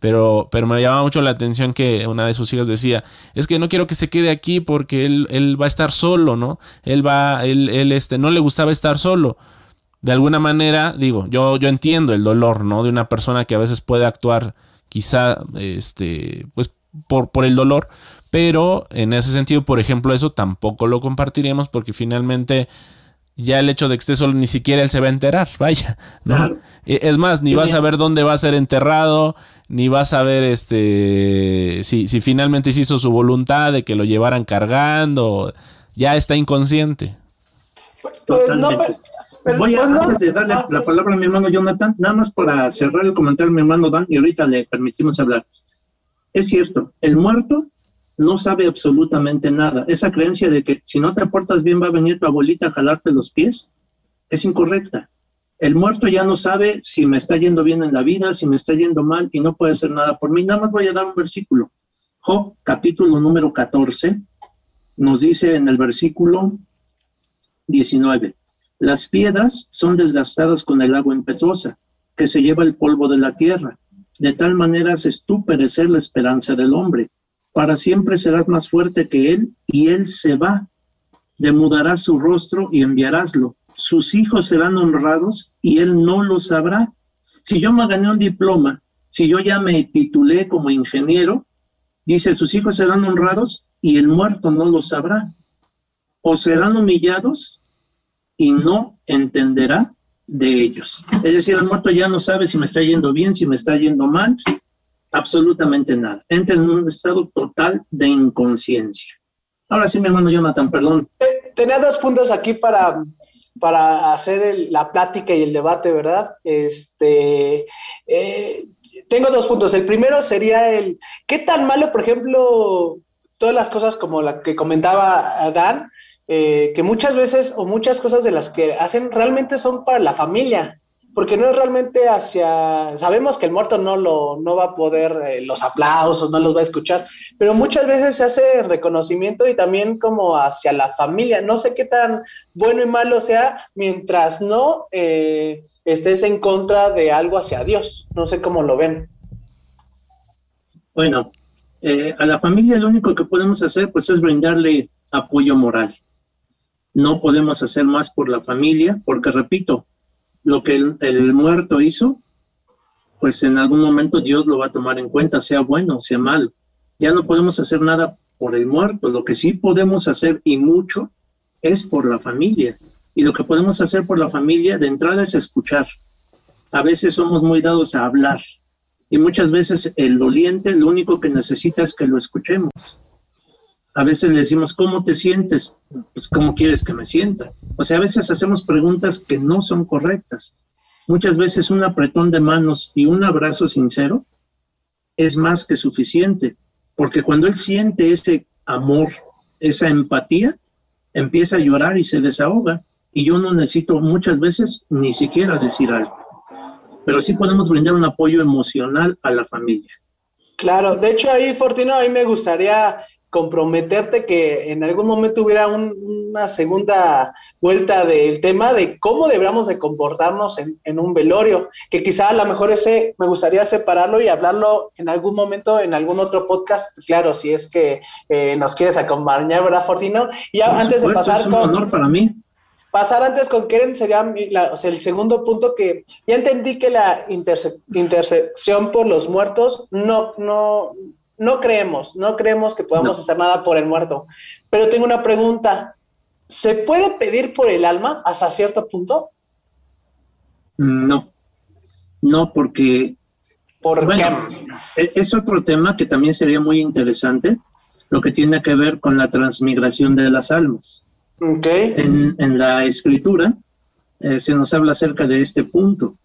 Pero, pero me llamaba mucho la atención que una de sus hijas decía, es que no quiero que se quede aquí porque él, él va a estar solo, ¿no? Él va, él, él, este, no le gustaba estar solo. De alguna manera, digo, yo, yo entiendo el dolor, ¿no? De una persona que a veces puede actuar quizá, este, pues, por, por el dolor, pero en ese sentido, por ejemplo, eso tampoco lo compartiremos porque finalmente ya el hecho de que esté solo ni siquiera él se va a enterar, vaya, ¿no? E, es más, ni vas a ver dónde va a ser enterrado, ni vas a ver este si, si finalmente se hizo su voluntad de que lo llevaran cargando, ya está inconsciente. Pues, Voy a, pues antes de darle la palabra a mi hermano Jonathan, nada más para cerrar el comentario a mi hermano Dan y ahorita le permitimos hablar. Es cierto, el muerto no sabe absolutamente nada. Esa creencia de que si no te portas bien va a venir tu abuelita a jalarte los pies es incorrecta. El muerto ya no sabe si me está yendo bien en la vida, si me está yendo mal y no puede hacer nada por mí. Nada más voy a dar un versículo. Job, capítulo número 14, nos dice en el versículo 19, las piedras son desgastadas con el agua impetuosa, que se lleva el polvo de la tierra. De tal manera haces tú perecer la esperanza del hombre para siempre serás más fuerte que él y él se va. Demudarás su rostro y enviaráslo. Sus hijos serán honrados y él no lo sabrá. Si yo me gané un diploma, si yo ya me titulé como ingeniero, dice, sus hijos serán honrados y el muerto no lo sabrá. O serán humillados y no entenderá de ellos. Es decir, el muerto ya no sabe si me está yendo bien, si me está yendo mal, absolutamente nada. Entra en un estado total de inconsciencia. Ahora sí, mi hermano Jonathan, perdón. Tenía dos puntos aquí para, para hacer la plática y el debate, ¿verdad? Este, eh, tengo dos puntos. El primero sería el, ¿qué tan malo, por ejemplo, todas las cosas como la que comentaba Dan, eh, que muchas veces o muchas cosas de las que hacen realmente son para la familia? Porque no es realmente hacia, sabemos que el muerto no lo, no va a poder eh, los aplausos, no los va a escuchar, pero muchas veces se hace reconocimiento y también como hacia la familia. No sé qué tan bueno y malo sea mientras no eh, estés en contra de algo hacia Dios. No sé cómo lo ven. Bueno, eh, a la familia lo único que podemos hacer pues es brindarle apoyo moral. No podemos hacer más por la familia, porque repito, lo que el, muerto hizo, pues en algún momento Dios lo va a tomar en cuenta, sea bueno sea malo. Ya no podemos hacer nada por el muerto, lo que sí podemos hacer y mucho es por la familia. Y lo que podemos hacer por la familia de entrada es escuchar. A veces somos muy dados a hablar y muchas veces el doliente lo único que necesita es que lo escuchemos. A veces le decimos, ¿cómo te sientes? Pues, ¿cómo quieres que me sienta? O sea, a veces hacemos preguntas que no son correctas. Muchas veces un apretón de manos y un abrazo sincero es más que suficiente, porque cuando él siente ese amor, esa empatía, empieza a llorar y se desahoga. Y yo no necesito muchas veces ni siquiera decir algo, pero sí podemos brindar un apoyo emocional a la familia. Claro, de hecho ahí, Fortino, ahí me gustaría comprometerte que en algún momento hubiera una segunda vuelta del tema de cómo deberíamos de comportarnos en, un velorio, que quizá a lo mejor ese me gustaría separarlo y hablarlo en algún momento en algún otro podcast, claro, si es que eh, nos quieres acompañar, ¿verdad, Fortino? Y antes de pasar es un honor para mí. Pasar antes con Keren sería el segundo punto que ya entendí que la intersección por los muertos no, no, no creemos, no creemos que podamos hacer nada por el muerto. Pero tengo una pregunta. ¿Se puede pedir por el alma hasta cierto punto? No, no, porque... ¿Por e-, Es otro tema que también sería muy interesante, lo que tiene que ver con la transmigración de las almas. Okay. En, la escritura eh, se nos habla acerca de este punto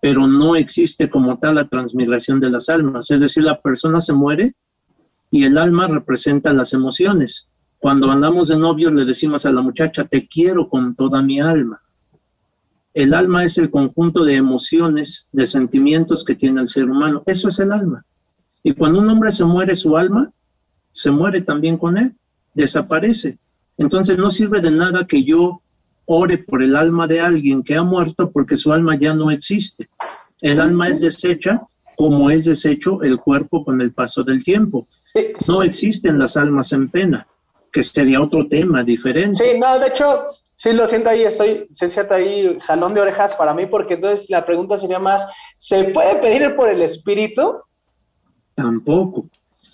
pero no existe como tal la transmigración de las almas. Es decir, la persona se muere y el alma representa las emociones. Cuando andamos de novios le decimos a la muchacha, te quiero con toda mi alma. El alma es el conjunto de emociones, de sentimientos que tiene el ser humano. Eso es el alma. Y cuando un hombre se muere, su alma se muere también con él, desaparece. Entonces no sirve de nada que yo ore por el alma de alguien que ha muerto porque su alma ya no existe. El alma es deshecha como es deshecho el cuerpo con el paso del tiempo. No existen las almas en pena, que sería otro tema diferente. Sí, no, de hecho, sí lo siento ahí, estoy, se siente ahí jalón de orejas para mí, porque entonces la pregunta sería más, ¿se puede pedir por el espíritu? Tampoco.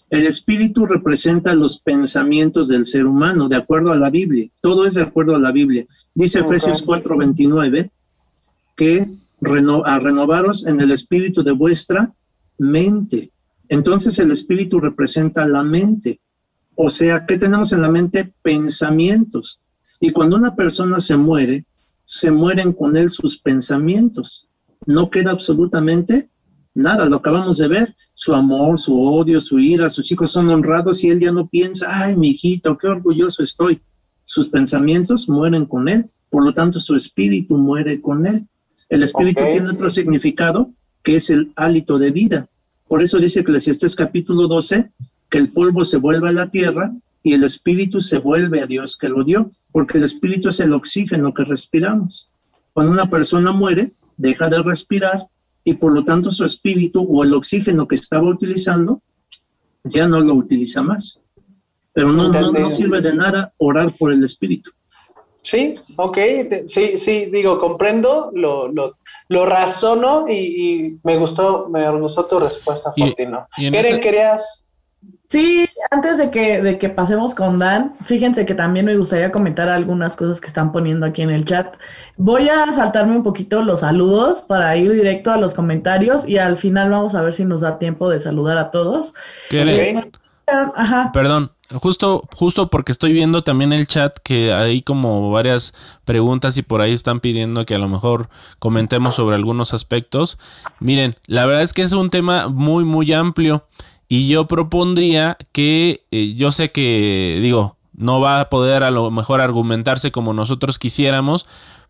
El espíritu representa los pensamientos del ser humano, de acuerdo a la Biblia. Todo es de acuerdo a la Biblia. Dice Efesios 4:29 que a renovaros en el espíritu de vuestra mente. Entonces el espíritu representa la mente. O sea, ¿qué tenemos en la mente? Pensamientos. Y cuando una persona se muere, se mueren con él sus pensamientos. No queda absolutamente nada, lo acabamos de ver su amor, su odio, su ira, sus hijos son honrados y él ya no piensa, ay, mi hijito, qué orgulloso estoy. Sus pensamientos mueren con él, por lo tanto su espíritu muere con él. El espíritu tiene otro significado que es el hálito de vida. Por eso dice Eclesiastés capítulo 12 que el polvo se vuelve a la tierra y el espíritu se vuelve a Dios que lo dio, porque el espíritu es el oxígeno que respiramos. Cuando una persona muere, deja de respirar y por lo tanto su espíritu o el oxígeno que estaba utilizando ya no lo utiliza más. Pero no, no, sirve de nada orar por el espíritu. Sí, ok, sí, sí, digo, comprendo, lo, lo, lo razono y, me gustó, me gustó tu respuesta, Fortino. ¿Quieren, querías Sí, antes de que, de que pasemos con Dan, fíjense que también me gustaría comentar algunas cosas que están poniendo aquí en el chat. Voy a saltarme un poquito los saludos para ir directo a los comentarios y al final vamos a ver si nos da tiempo de saludar a todos. Eh, Perdón, justo, justo porque estoy viendo también el chat que hay como varias preguntas y por ahí están pidiendo que a lo mejor comentemos sobre algunos aspectos. Miren, la verdad es que es un tema muy, muy amplio. Y yo propondría que, eh, yo sé que, digo, no va a poder a lo mejor argumentarse como nosotros quisiéramos,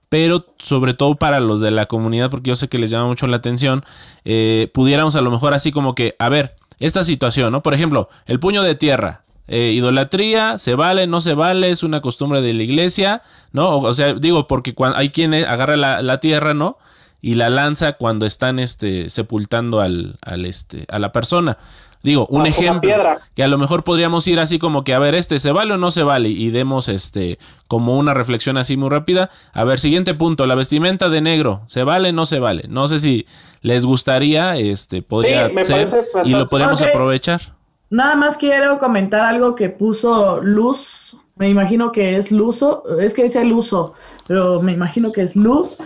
pero sobre todo para los de la comunidad, porque yo sé que les llama mucho la atención, eh, pudiéramos a lo mejor así como que, a ver, esta situación, ¿no? Por ejemplo, el puño de tierra, eh, idolatría, se vale, no se vale, es una costumbre de la iglesia, ¿no? O, sea, digo, porque cuando hay quien agarra la, la, tierra, ¿no? Y la lanza cuando están este, sepultando al, al este, a la persona. Digo, un ejemplo que a lo mejor podríamos ir así como que a ver, este se vale o no se vale y demos este como una reflexión así muy rápida. A ver, siguiente punto, la vestimenta de negro, ¿se vale o no se vale? No sé si les gustaría, este podría ser y lo podríamos aprovechar. Nada más quiero comentar algo que puso Luz, me imagino que es Luzo, es que dice Luzo, pero me imagino que es Luz.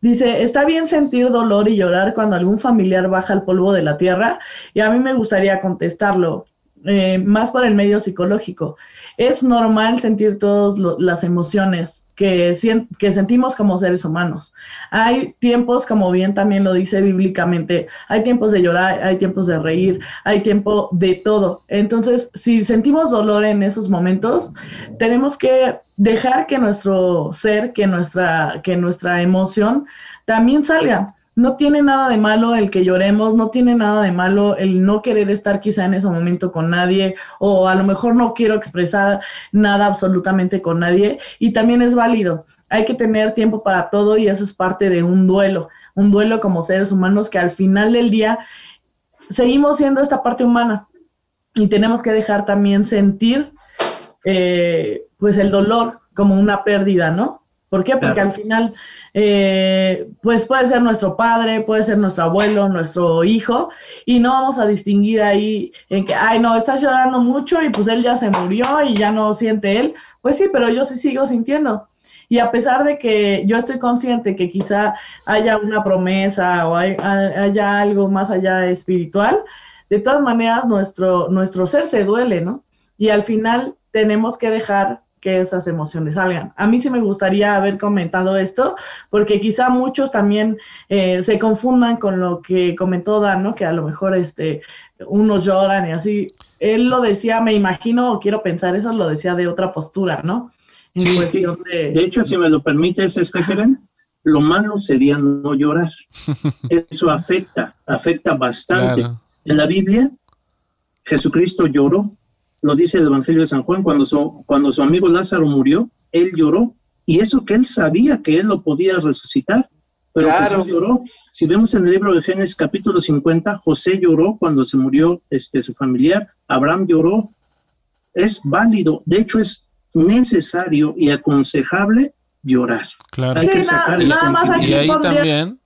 Dice, está bien sentir dolor y llorar cuando algún familiar baja el polvo de la tierra. Y a mí me gustaría contestarlo. Eh, más por el medio psicológico. Es normal sentir todas las emociones que, que sentimos como seres humanos. Hay tiempos, como bien también lo dice bíblicamente, hay tiempos de llorar, hay tiempos de reír, hay tiempo de todo. Entonces, si sentimos dolor en esos momentos, tenemos que dejar que nuestro ser, que nuestra, que nuestra emoción también salga no tiene nada de malo el que lloremos, no tiene nada de malo el no querer estar quizá en ese momento con nadie o a lo mejor no quiero expresar nada absolutamente con nadie y también es válido. Hay que tener tiempo para todo y eso es parte de un duelo, un duelo como seres humanos que al final del día seguimos siendo esta parte humana y tenemos que dejar también sentir eh, pues el dolor como una pérdida, ¿no? ¿Por qué? Porque al final eh, pues puede ser nuestro padre, puede ser nuestro abuelo, nuestro hijo, y no vamos a distinguir ahí en que, ay, no, estás llorando mucho y pues él ya se murió y ya no siente él. Pues sí, pero yo sí sigo sintiendo. Y a pesar de que yo estoy consciente que quizá haya una promesa o haya algo más allá espiritual, de todas maneras nuestro, nuestro ser se duele, ¿no? Y al final tenemos que dejar que esas emociones salgan. A mí sí me gustaría haber comentado esto, porque quizá muchos también eh, se confundan con lo que comentó Dan, ¿no? Que a lo mejor este, unos lloran y así. Él lo decía, me imagino, o quiero pensar, eso lo decía de otra postura, ¿no? sí, de... hecho, si me lo permites, Estefan, lo malo sería no llorar. Eso afecta, afecta bastante. En la Biblia, Jesucristo lloró lo dice el Evangelio de San Juan, cuando su, cuando su amigo Lázaro murió, él lloró, y eso que él sabía que él lo podía resucitar, pero Jesús lloró. Si vemos en el libro de Génesis capítulo 50, José lloró cuando se murió este, su familiar, Abraham lloró, es válido, de hecho es necesario y aconsejable llorar. Claro. Hay que sacar y ahí también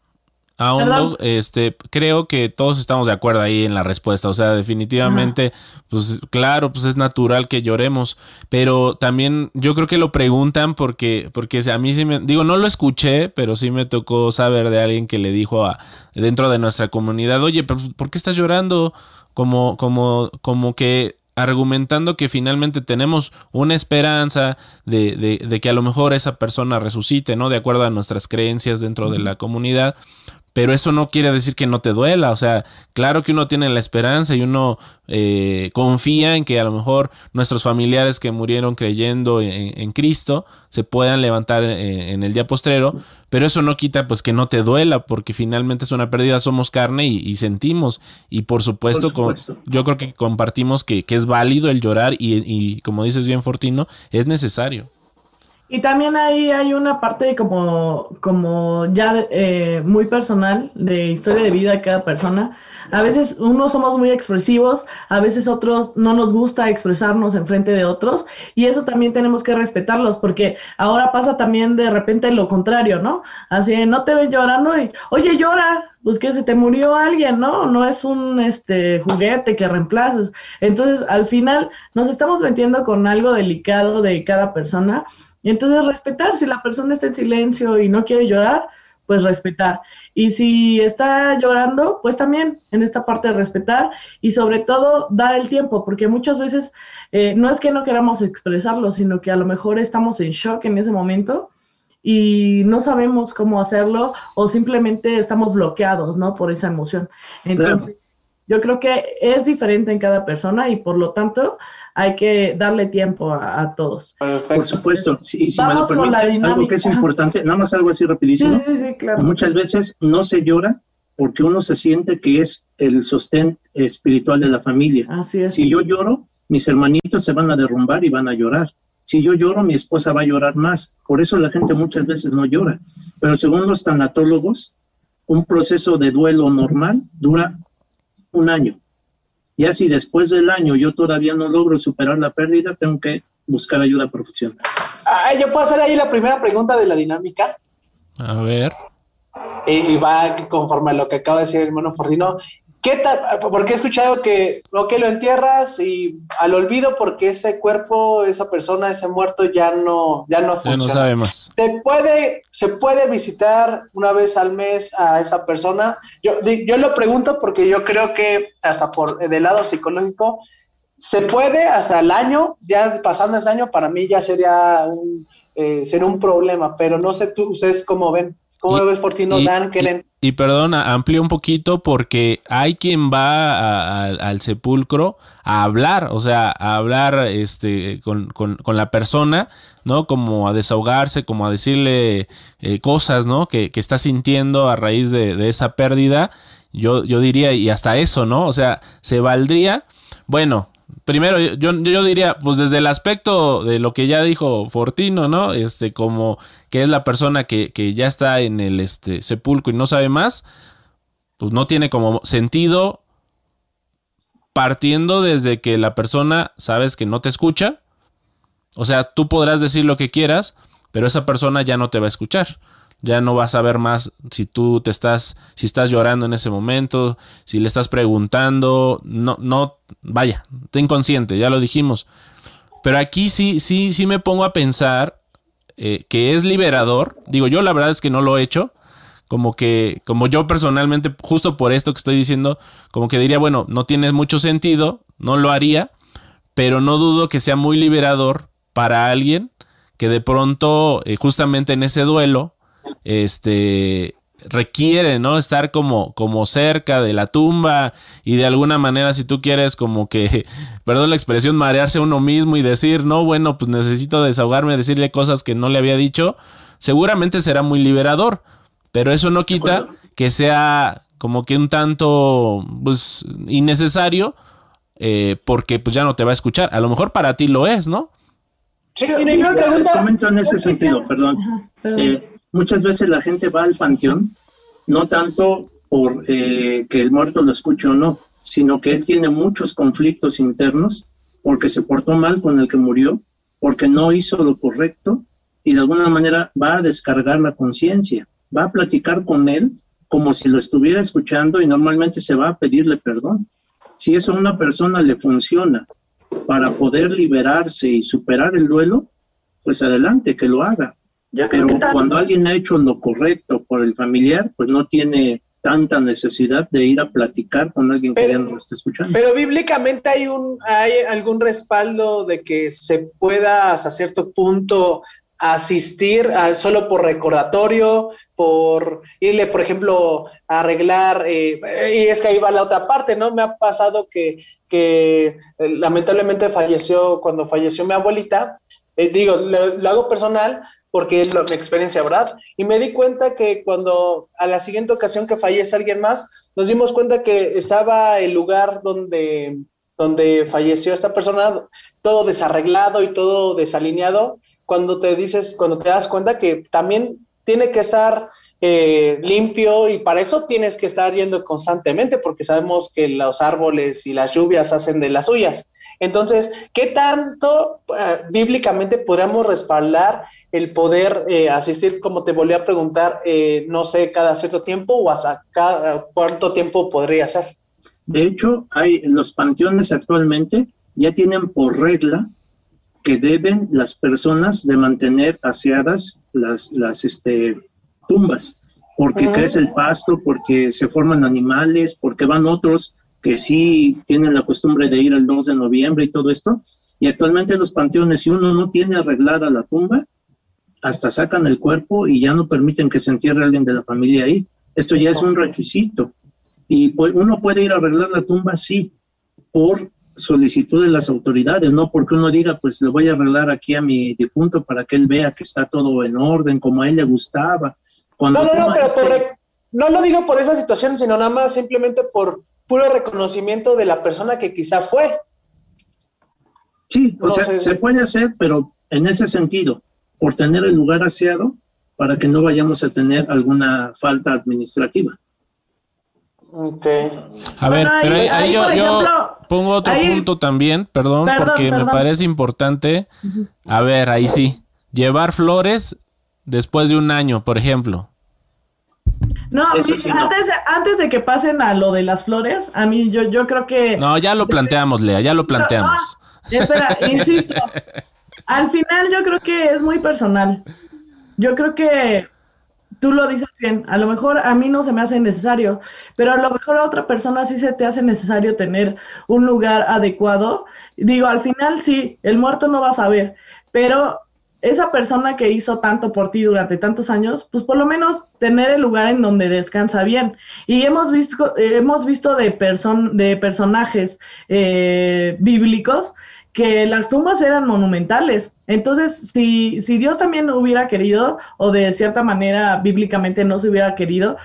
Aún este, creo que todos estamos de acuerdo ahí en la respuesta. O sea, definitivamente, pues claro, pues es natural que lloremos. Pero también yo creo que lo preguntan porque, porque a mí sí me, digo, no lo escuché, pero sí me tocó saber de alguien que le dijo a, dentro de nuestra comunidad, oye, pero ¿por qué estás llorando? Como, como, como que argumentando que finalmente tenemos una esperanza de, de, de, que a lo mejor esa persona resucite, ¿no? De acuerdo a nuestras creencias dentro de la comunidad pero eso no quiere decir que no te duela, o sea, claro que uno tiene la esperanza y uno eh, confía en que a lo mejor nuestros familiares que murieron creyendo en, Cristo se puedan levantar eh, en, el día postrero, pero eso no quita pues que no te duela, porque finalmente es una pérdida, somos carne y, sentimos, y por supuesto, yo creo que compartimos que, es válido el llorar y, y como dices bien Fortino, es necesario. Y también ahí hay una parte como, como ya eh, muy personal de historia de vida de cada persona. A veces unos somos muy expresivos, a veces otros no nos gusta expresarnos en frente de otros y eso también tenemos que respetarlos porque ahora pasa también de repente lo contrario, ¿no? Así, no te ves llorando y, oye, llora, pues que se te murió alguien, ¿no? No es un este juguete que reemplaces. Entonces, al final nos estamos metiendo con algo delicado de cada persona y entonces respetar, si la persona está en silencio y no quiere llorar, pues respetar. Y si está llorando, pues también en esta parte de respetar y sobre todo dar el tiempo, porque muchas veces eh, no es que no queramos expresarlo, sino que a lo mejor estamos en shock en ese momento y no sabemos cómo hacerlo o simplemente estamos bloqueados, ¿no? Por esa emoción. Entonces, yo creo que es diferente en cada persona y por lo tanto hay que darle tiempo a, todos. Por supuesto, sí, si me lo permite, algo que es importante, nada más algo así rapidísimo. Sí, sí, claro. Muchas veces no se llora porque uno se siente que es el sostén espiritual de la familia. Así es. Si yo lloro, mis hermanitos se van a derrumbar y van a llorar. Si yo lloro, mi esposa va a llorar más. Por eso la gente muchas veces no llora. Pero según los tanatólogos, un proceso de duelo normal dura un año. Ya si después del año yo todavía no logro superar la pérdida, tengo que buscar ayuda profesional. Ah, yo puedo hacer ahí la primera pregunta de la dinámica. A ver. Y, va conforme a lo que acaba de decir el hermano Fortino. ¿Qué tal? Porque he escuchado que, lo entierras y al olvido porque ese cuerpo, esa persona, ese muerto ya no, ya no funciona. no sabe más. ¿Se puede, ¿Se puede visitar una vez al mes a esa persona? Yo, yo lo pregunto porque yo creo que hasta por del lado psicológico se puede hasta el año, ya pasando ese año, para mí ya sería un, eh, un problema, pero no sé tú, ustedes cómo ven. ¿Cómo ves Fortino, Dan, Kellen? Y, perdona, amplío un poquito porque hay quien va al sepulcro a hablar, o sea, a hablar este, con, la persona, ¿no? Como a desahogarse, como a decirle eh, cosas, ¿no? Que, que, está sintiendo a raíz de, de esa pérdida. Yo, yo diría, y hasta eso, ¿no? O sea, se valdría, bueno, primero, yo, yo diría, pues desde el aspecto de lo que ya dijo Fortino, ¿no? Este, como que es la persona que, que ya está en el este, sepulcro y no sabe más, pues no tiene como sentido partiendo desde que la persona sabes que no te escucha. O sea, tú podrás decir lo que quieras, pero esa persona ya no te va a escuchar ya no vas a ver más si tú te estás, si estás llorando en ese momento, si le estás preguntando, no, no, vaya, ten consciente, ya lo dijimos. Pero aquí sí, sí, sí me pongo a pensar eh, que es liberador. Digo, yo la verdad es que no lo he hecho. Como que, como yo personalmente, justo por esto que estoy diciendo, como que diría, bueno, no tiene mucho sentido, no lo haría, pero no dudo que sea muy liberador para alguien que de pronto, eh, justamente en ese duelo, este requiere, ¿no? Estar como, como cerca de la tumba y de alguna manera, si tú quieres, como que, perdón la expresión, marearse uno mismo y decir, no, bueno, pues necesito desahogarme, decirle cosas que no le había dicho, seguramente será muy liberador, pero eso no quita que sea como que un tanto, pues, innecesario, eh, porque pues ya no te va a escuchar. A lo mejor para ti lo es, ¿no? Sí, en ese sentido, perdón. Eh, Muchas veces la gente va al panteón no tanto por eh, que el muerto lo escuche o no, sino que él tiene muchos conflictos internos porque se portó mal con el que murió, porque no hizo lo correcto y de alguna manera va a descargar la conciencia, va a platicar con él como si lo estuviera escuchando y normalmente se va a pedirle perdón. Si eso a una persona le funciona para poder liberarse y superar el duelo, pues adelante, que lo haga. Pero cuando alguien ha hecho lo correcto por el familiar, pues no tiene tanta necesidad de ir a platicar con alguien que ya no lo está escuchando. Pero bíblicamente hay un hay algún respaldo de que se pueda hasta cierto punto asistir solo por recordatorio, por irle, por ejemplo, a arreglar, eh, y es que ahí va la otra parte, ¿no? Me ha pasado que, que eh, lamentablemente falleció, cuando falleció mi abuelita, eh, digo, lo, hago personal, porque es mi experiencia, ¿verdad? Y me di cuenta que cuando a la siguiente ocasión que fallece alguien más, nos dimos cuenta que estaba el lugar donde, donde falleció esta persona todo desarreglado y todo desalineado, cuando te dices, cuando te das cuenta que también tiene que estar eh, limpio y para eso tienes que estar yendo constantemente porque sabemos que los árboles y las lluvias hacen de las suyas. Entonces, ¿qué tanto eh, bíblicamente podríamos respaldar el poder eh, asistir, como te volví a preguntar, eh, no sé, cada cierto tiempo o hasta cada, cuánto tiempo podría ser? De hecho, hay los panteones actualmente ya tienen por regla que deben las personas de mantener aseadas las, las este, tumbas, porque crece el pasto, porque se forman animales, porque van otros que sí tienen la costumbre de ir el 2 de noviembre y todo esto. Y actualmente los panteones, si uno no tiene arreglada la tumba, hasta sacan el cuerpo y ya no permiten que se entierre alguien de la familia ahí. Esto ya es un requisito. Y pues, uno puede ir a arreglar la tumba, sí, por solicitud de las autoridades, no porque uno diga, pues le voy a arreglar aquí a mi difunto para que él vea que está todo en orden, como a él le gustaba. Cuando no, no, no, pero no lo digo por esa situación, sino nada más simplemente por puro reconocimiento de la persona que quizá fue. Sí, o sea, se puede hacer, pero en ese sentido, por tener el lugar aseado, para que no vayamos a tener alguna falta administrativa. Okay. A ver, pero ahí, yo, pongo otro punto también, perdón, porque me parece importante. A ver, ahí sí. Llevar flores después de un año, por ejemplo. No, antes, antes de que pasen a lo de las flores, a mí yo, yo creo que... No, ya lo planteamos, Lea, ya lo planteamos. espera, insisto. Al final yo creo que es muy personal. Yo creo que tú lo dices bien, a lo mejor a mí no se me hace necesario, pero a lo mejor a otra persona sí se te hace necesario tener un lugar adecuado. Digo, al final sí, el muerto no va a saber, pero esa persona que hizo tanto por ti durante tantos años, pues por lo menos tener el lugar en donde descansa bien. Y hemos visto, hemos visto de, person de personajes eh, bíblicos que las tumbas eran monumentales. Entonces, si, si Dios también hubiera querido, o de cierta manera bíblicamente no se hubiera querido,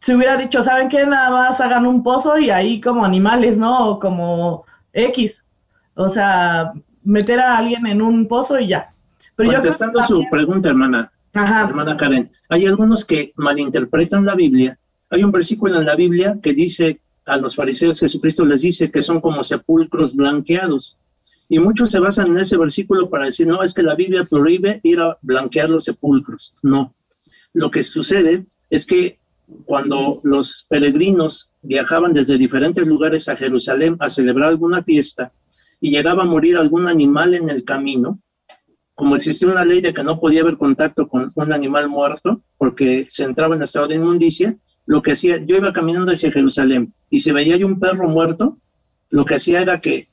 se hubiera dicho, ¿saben qué? Nada más hagan un pozo y ahí como animales, ¿no? O como X. O sea, meter a alguien en un pozo y ya. Pero Contestando yo su pregunta, hermana, hermana Karen, hay algunos que malinterpretan la Biblia. Hay un versículo en la Biblia que dice a los fariseos, Jesucristo les dice que son como sepulcros blanqueados. Y muchos se basan en ese versículo para decir, no, es que la Biblia prohíbe ir a blanquear los sepulcros. No. Lo que sucede es que cuando los peregrinos viajaban desde diferentes lugares a Jerusalén a celebrar alguna fiesta y llegaba a morir algún animal en el camino, como existía una ley de que no podía haber contacto con un animal muerto porque se entraba en estado de inmundicia, lo que hacía, yo iba caminando hacia Jerusalén y si veía yo un perro muerto, lo que hacía era que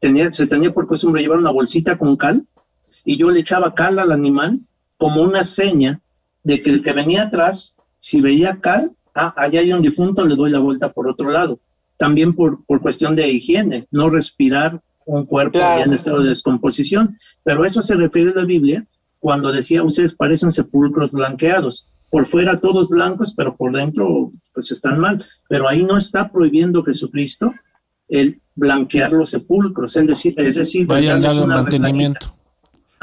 tenía, se tenía por costumbre llevar una bolsita con cal y yo le echaba cal al animal como una seña de que el que venía atrás, si veía cal, ah, allá hay un difunto, le doy la vuelta por otro lado. También por, por cuestión de higiene, no respirar un cuerpo en estado de descomposición. Pero eso se refiere a la Biblia cuando decía, ustedes parecen sepulcros blanqueados. Por fuera todos blancos, pero por dentro pues están mal. Pero ahí no está prohibiendo Jesucristo el blanquear los sepulcros, es decir, es decir, Vaya al mantenimiento.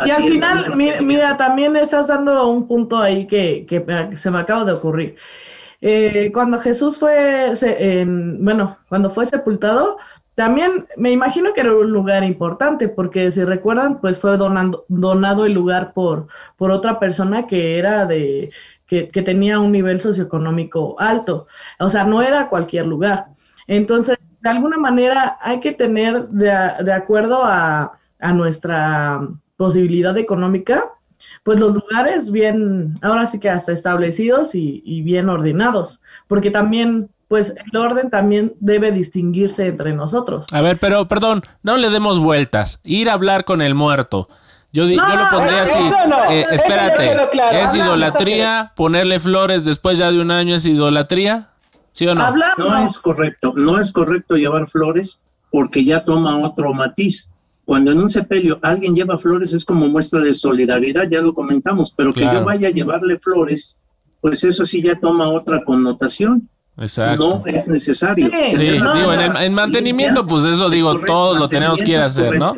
Y al final, mira, también estás dando un punto ahí que, que se me acaba de ocurrir. Eh, cuando Jesús fue, bueno, cuando fue sepultado, también me imagino que era un lugar importante, porque si recuerdan, pues fue donado el lugar por, por otra persona que era de, que, tenía un nivel socioeconómico alto. O sea, no era cualquier lugar. Entonces, de alguna manera hay que tener de, de acuerdo a, a, nuestra posibilidad económica, pues los lugares bien, ahora sí que hasta establecidos y, y bien ordenados, porque también pues el orden también debe distinguirse entre nosotros. A ver, pero perdón, no le demos vueltas. Ir a hablar con el muerto. Yo, yo lo pondría así. Eh, espérate, ¿es idolatría? ¿Ponerle flores después ya de un año es idolatría? ¿Sí o no? No es correcto. No es correcto llevar flores porque ya toma otro matiz. Cuando en un sepelio alguien lleva flores es como muestra de solidaridad, ya lo comentamos, pero que yo vaya a llevarle flores, pues eso sí ya toma otra connotación. Exacto. No es necesario. Sí, digo, en, mantenimiento, pues eso digo, todos lo tenemos que ir a hacer, ¿no?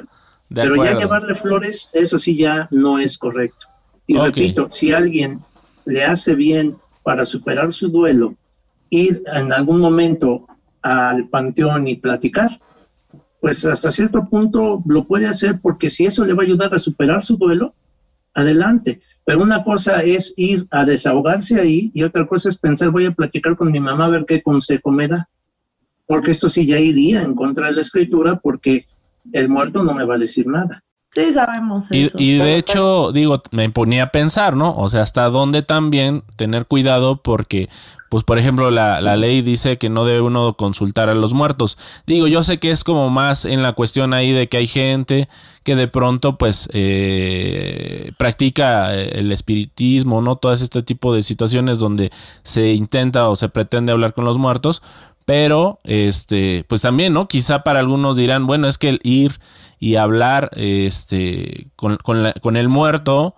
Pero ya llevarle flores, eso sí ya no es correcto. Y repito, si alguien le hace bien para superar su duelo, ir en algún momento al panteón y platicar, pues hasta cierto punto lo puede hacer porque si eso le va a ayudar a superar su duelo, adelante. Pero una cosa es ir a desahogarse ahí y otra cosa es pensar, voy a platicar con mi mamá a ver qué consejo me da. Porque esto sí ya iría en contra de la escritura porque el muerto no me va a decir nada. Sí, sabemos eso. Y, de hecho, digo, me ponía a pensar, ¿no? O sea, hasta dónde también tener cuidado porque pues por ejemplo la, la, ley dice que no debe uno consultar a los muertos. Digo, yo sé que es como más en la cuestión ahí de que hay gente que de pronto pues eh, practica el espiritismo, ¿no? Todo este tipo de situaciones donde se intenta o se pretende hablar con los muertos, pero este pues también, ¿no? Quizá para algunos dirán, bueno, es que el ir y hablar este con, con, con el muerto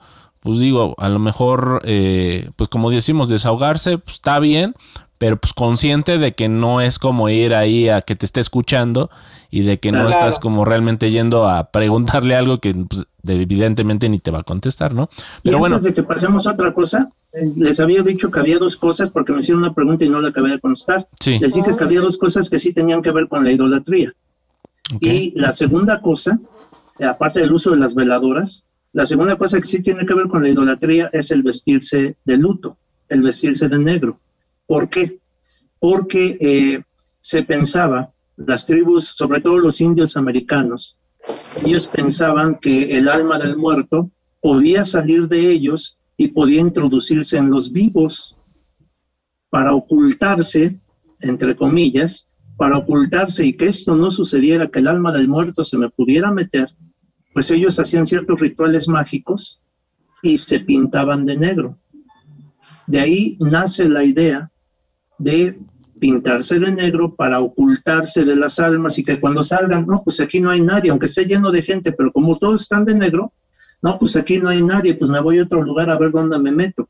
pues digo, a lo mejor, eh, pues como decimos, desahogarse, pues está bien, pero pues consciente de que no es como ir ahí a que te esté escuchando y de que no estás como realmente yendo a preguntarle algo que pues, evidentemente ni te va a contestar, ¿no? Pero bueno. Antes de que pasemos a otra cosa, eh, les había dicho que había dos cosas porque me hicieron una pregunta y no la acabé de contestar. Sí. Les dije que había dos cosas que sí tenían que ver con la idolatría. Y la segunda cosa, aparte del uso de las veladoras, la segunda cosa que sí tiene que ver con la idolatría es el vestirse de luto, el vestirse de negro. ¿Por qué? Porque eh, se pensaba, las tribus, sobre todo los indios americanos, ellos pensaban que el alma del muerto podía salir de ellos y podía introducirse en los vivos para ocultarse, entre comillas, para ocultarse y que esto no sucediera, que el alma del muerto se me pudiera meter, pues ellos hacían ciertos rituales mágicos y se pintaban de negro. De ahí nace la idea de pintarse de negro para ocultarse de las almas y que cuando salgan, no, pues aquí no hay nadie, aunque esté lleno de gente, pero como todos están de negro, no, pues aquí no hay nadie, pues me voy a otro lugar a ver dónde me meto.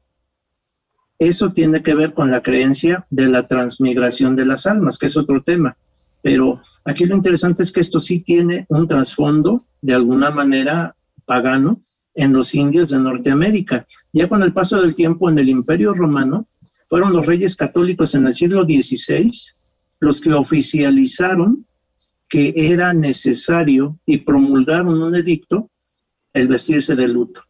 Eso tiene que ver con la creencia de la transmigración de las almas, que es otro tema. Pero aquí lo interesante es que esto sí tiene un trasfondo, de alguna manera pagano, en los indios de Norteamérica. Ya con el paso del tiempo en el Imperio Romano, fueron los reyes católicos en el siglo XVI los que oficializaron que era necesario y promulgaron un edicto el vestirse de luto.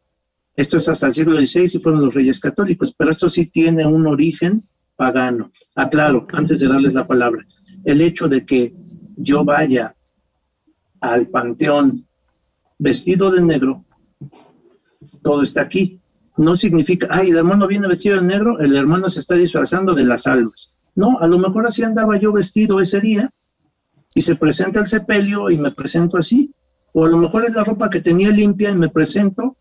Esto es hasta el siglo XVI y fueron los reyes católicos, pero esto sí tiene un origen pagano. Aclaro, antes de darles la palabra, el hecho de que yo vaya al panteón vestido de negro, todo está aquí. No significa, ay, el hermano viene vestido de negro, el hermano se está disfrazando de las almas. No, a lo mejor así andaba yo vestido ese día y se presenta el sepelio y me presento así. O a lo mejor es la ropa que tenía limpia y me presento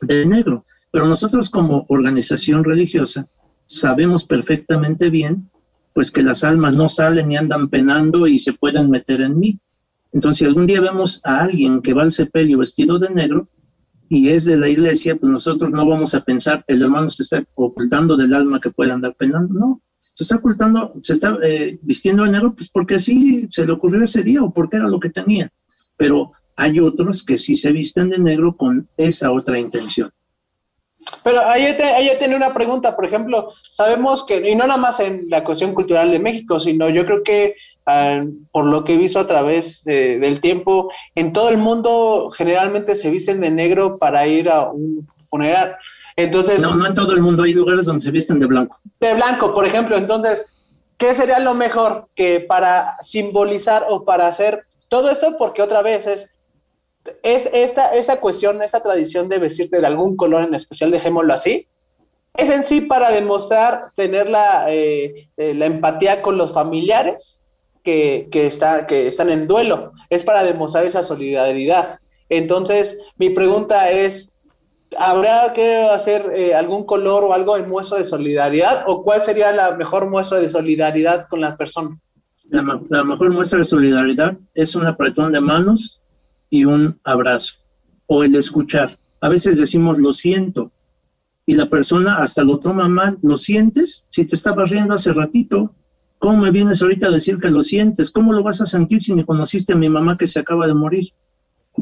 de negro. Pero nosotros como organización religiosa sabemos perfectamente bien pues que las almas no salen y andan penando y se pueden meter en mí. Entonces, si algún día vemos a alguien que va al sepelio vestido de negro y es de la iglesia, pues nosotros no vamos a pensar, el hermano se está ocultando del alma que puede andar penando. No, se está ocultando, se está eh, vistiendo de negro, pues porque así se le ocurrió ese día o porque era lo que tenía. Pero hay otros que sí se visten de negro con esa otra intención. Pero ahí yo, te, tenía una pregunta, por ejemplo, sabemos que, y no nada más en la cuestión cultural de México, sino yo creo que ah, por lo que he visto a través del tiempo, en todo el mundo generalmente se visten de negro para ir a un funeral. Entonces, no, no en todo el mundo, hay lugares donde se visten de blanco. De blanco, por ejemplo, entonces, ¿qué sería lo mejor que para simbolizar o para hacer todo esto? Porque otra vez es es esta, esta cuestión, esta tradición de vestirte de algún color en especial, dejémoslo así, es en sí para demostrar tener la, eh, eh, la empatía con los familiares que, que, está, que están en duelo, es para demostrar esa solidaridad. Entonces, mi pregunta es, ¿habrá que hacer eh, algún color o algo en muestra de solidaridad? ¿O cuál sería la mejor muestra de solidaridad con la persona? La, la mejor muestra de solidaridad es un apretón de manos y un abrazo. O el escuchar. A veces decimos lo siento y la persona hasta lo toma mal. ¿Lo sientes? Si te estabas riendo hace ratito, ¿cómo me vienes ahorita a decir que lo sientes? ¿Cómo lo vas a sentir si ni conociste a mi mamá que se acaba de morir?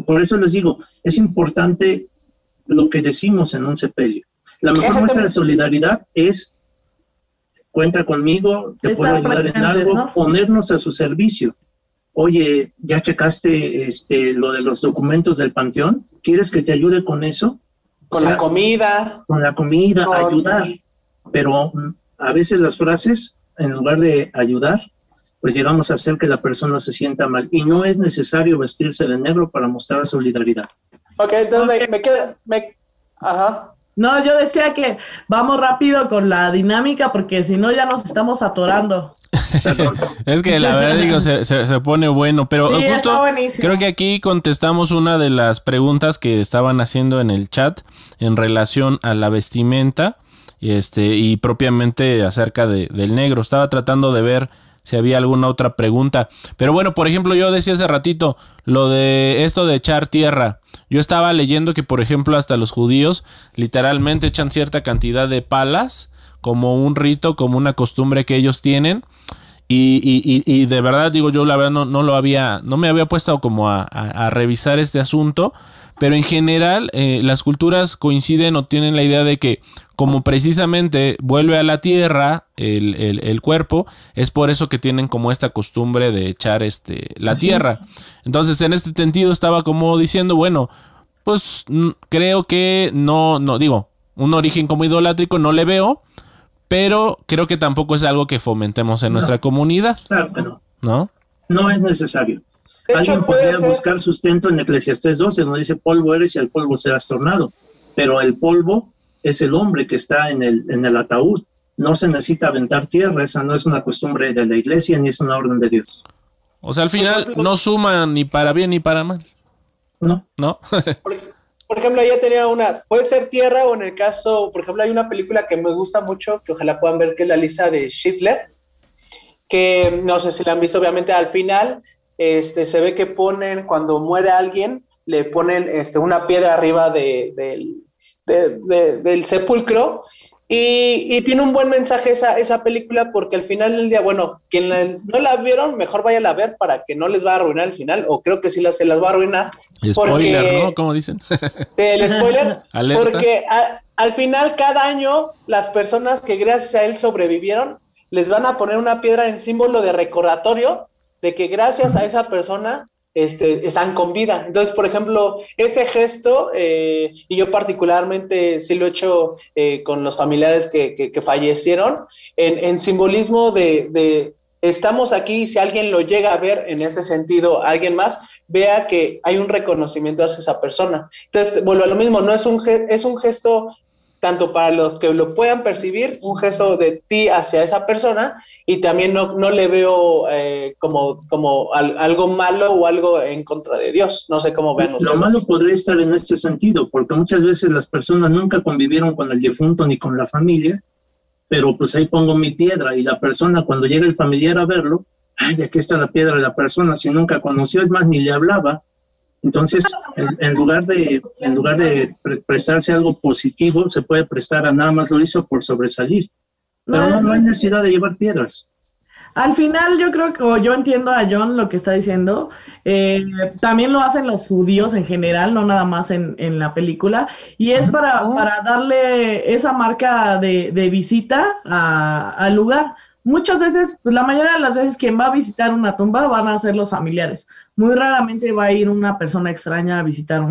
Por eso les digo, es importante lo que decimos en un sepelio. La mejor muestra de solidaridad es cuenta conmigo, te puedo ayudar en algo, ponernos a su servicio oye, ¿ya checaste este, lo de los documentos del panteón? ¿Quieres que te ayude con eso? Con la comida. Con la comida, ayudar. Pero mm, a veces las frases, en lugar de ayudar, pues llegamos a hacer que la persona se sienta mal. Y no es necesario vestirse de negro para mostrar solidaridad. Ok, entonces Me, queda... Me, ajá. No, yo decía que vamos rápido con la dinámica porque si no ya nos estamos atorando. es que la verdad digo, se, se, pone bueno, pero justo creo que aquí contestamos una de las preguntas que estaban haciendo en el chat en relación a la vestimenta este, y propiamente acerca de, del negro. Estaba tratando de ver si había alguna otra pregunta. Pero bueno, por ejemplo, yo decía hace ratito lo de esto de echar tierra. Yo estaba leyendo que, por ejemplo, hasta los judíos literalmente echan cierta cantidad de palas como un rito, como una costumbre que ellos tienen. Y, y, y, de verdad digo yo la verdad no, no, lo había no me había puesto como a, a, revisar este asunto pero en general eh, las culturas coinciden o tienen la idea de que como precisamente vuelve a la tierra el, el, el cuerpo es por eso que tienen como esta costumbre de echar este la tierra entonces en este sentido estaba como diciendo bueno pues creo que no no digo un origen como idolátrico no le veo pero creo que tampoco es algo que fomentemos en nuestra comunidad. Claro que no. ¿No? No es necesario. Alguien podría buscar sustento en Eclesiastés 12, donde dice polvo eres y al polvo serás tornado. Pero el polvo es el hombre que está en el, en el ataúd. No se necesita aventar tierra, esa no es una costumbre de la iglesia ni es una orden de Dios. O sea, al final no suma ni para bien ni para mal. No. ¿No? por, ejemplo, ella tenía una, puede ser tierra o en el caso, por ejemplo, hay una película que me gusta mucho, que ojalá puedan ver, que es la lista de Schindler, que no sé si la han visto, obviamente al final, este, se ve que ponen, cuando muere alguien, le ponen este, una piedra arriba de, del sepulcro y, tiene un buen mensaje esa, esa película porque al final del día, bueno, quien no la vieron, mejor vayan a ver para que no les va a arruinar el final, o creo que sí se las va a arruinar. spoiler, ¿no? ¿Cómo dicen? El spoiler, porque al final cada año las personas que gracias a él sobrevivieron, les van a poner una piedra en símbolo de recordatorio de que gracias a esa persona este, están con vida. Entonces, por ejemplo, ese gesto, eh, y yo particularmente sí lo he hecho eh, con los familiares que, fallecieron, en, simbolismo de, estamos aquí, si alguien lo llega a ver en ese sentido, alguien más, vea que hay un reconocimiento hacia esa persona. Entonces, vuelvo a lo mismo, no es un, es un gesto tanto para los que lo puedan percibir, un gesto de ti hacia esa persona, y también no, no le veo eh, como, como algo malo o algo en contra de Dios. No sé cómo ven Lo malo podría estar en este sentido, porque muchas veces las personas nunca convivieron con el difunto ni con la familia, pero pues ahí pongo mi piedra y la persona cuando llega el familiar a verlo, ay, aquí está la piedra de la persona, si nunca conoció, es más, ni le hablaba, entonces, en, lugar de, en lugar de prestarse algo positivo, se puede prestar a nada más lo hizo por sobresalir. Pero no, no hay necesidad de llevar piedras. Al final yo creo que, o yo entiendo a John lo que está diciendo, eh, también lo hacen los judíos en general, no nada más en, en la película, y es para, para darle esa marca de, de visita al lugar muchas veces, pues la mayoría de las veces quien va a visitar una tumba van a ser los familiares. Muy raramente va a ir una persona extraña a visitar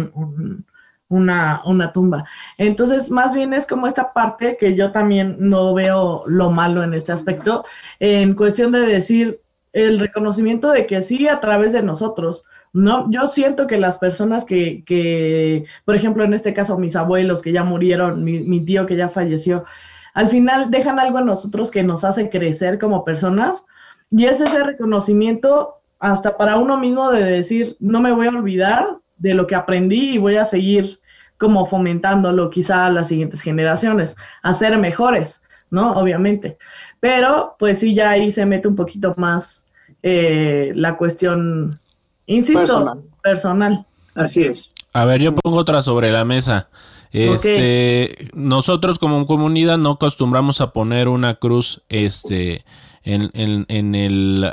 una, una tumba. Entonces, más bien es como esta parte que yo también no veo lo malo en este aspecto, en cuestión de decir el reconocimiento de que sí a través de nosotros. No, yo siento que las personas que, que, por ejemplo, en este caso, mis abuelos que ya murieron, mi, mi tío que ya falleció, al final dejan algo en nosotros que nos hace crecer como personas y es ese reconocimiento hasta para uno mismo de decir, no me voy a olvidar de lo que aprendí y voy a seguir como fomentándolo quizá a las siguientes generaciones, a ser mejores, ¿no? Obviamente. Pero pues sí, ya ahí se mete un poquito más eh, la cuestión, insisto, personal. Así es. A ver, yo pongo otra sobre la mesa. Este, nosotros como comunidad no acostumbramos a poner una cruz, este, en, en, el,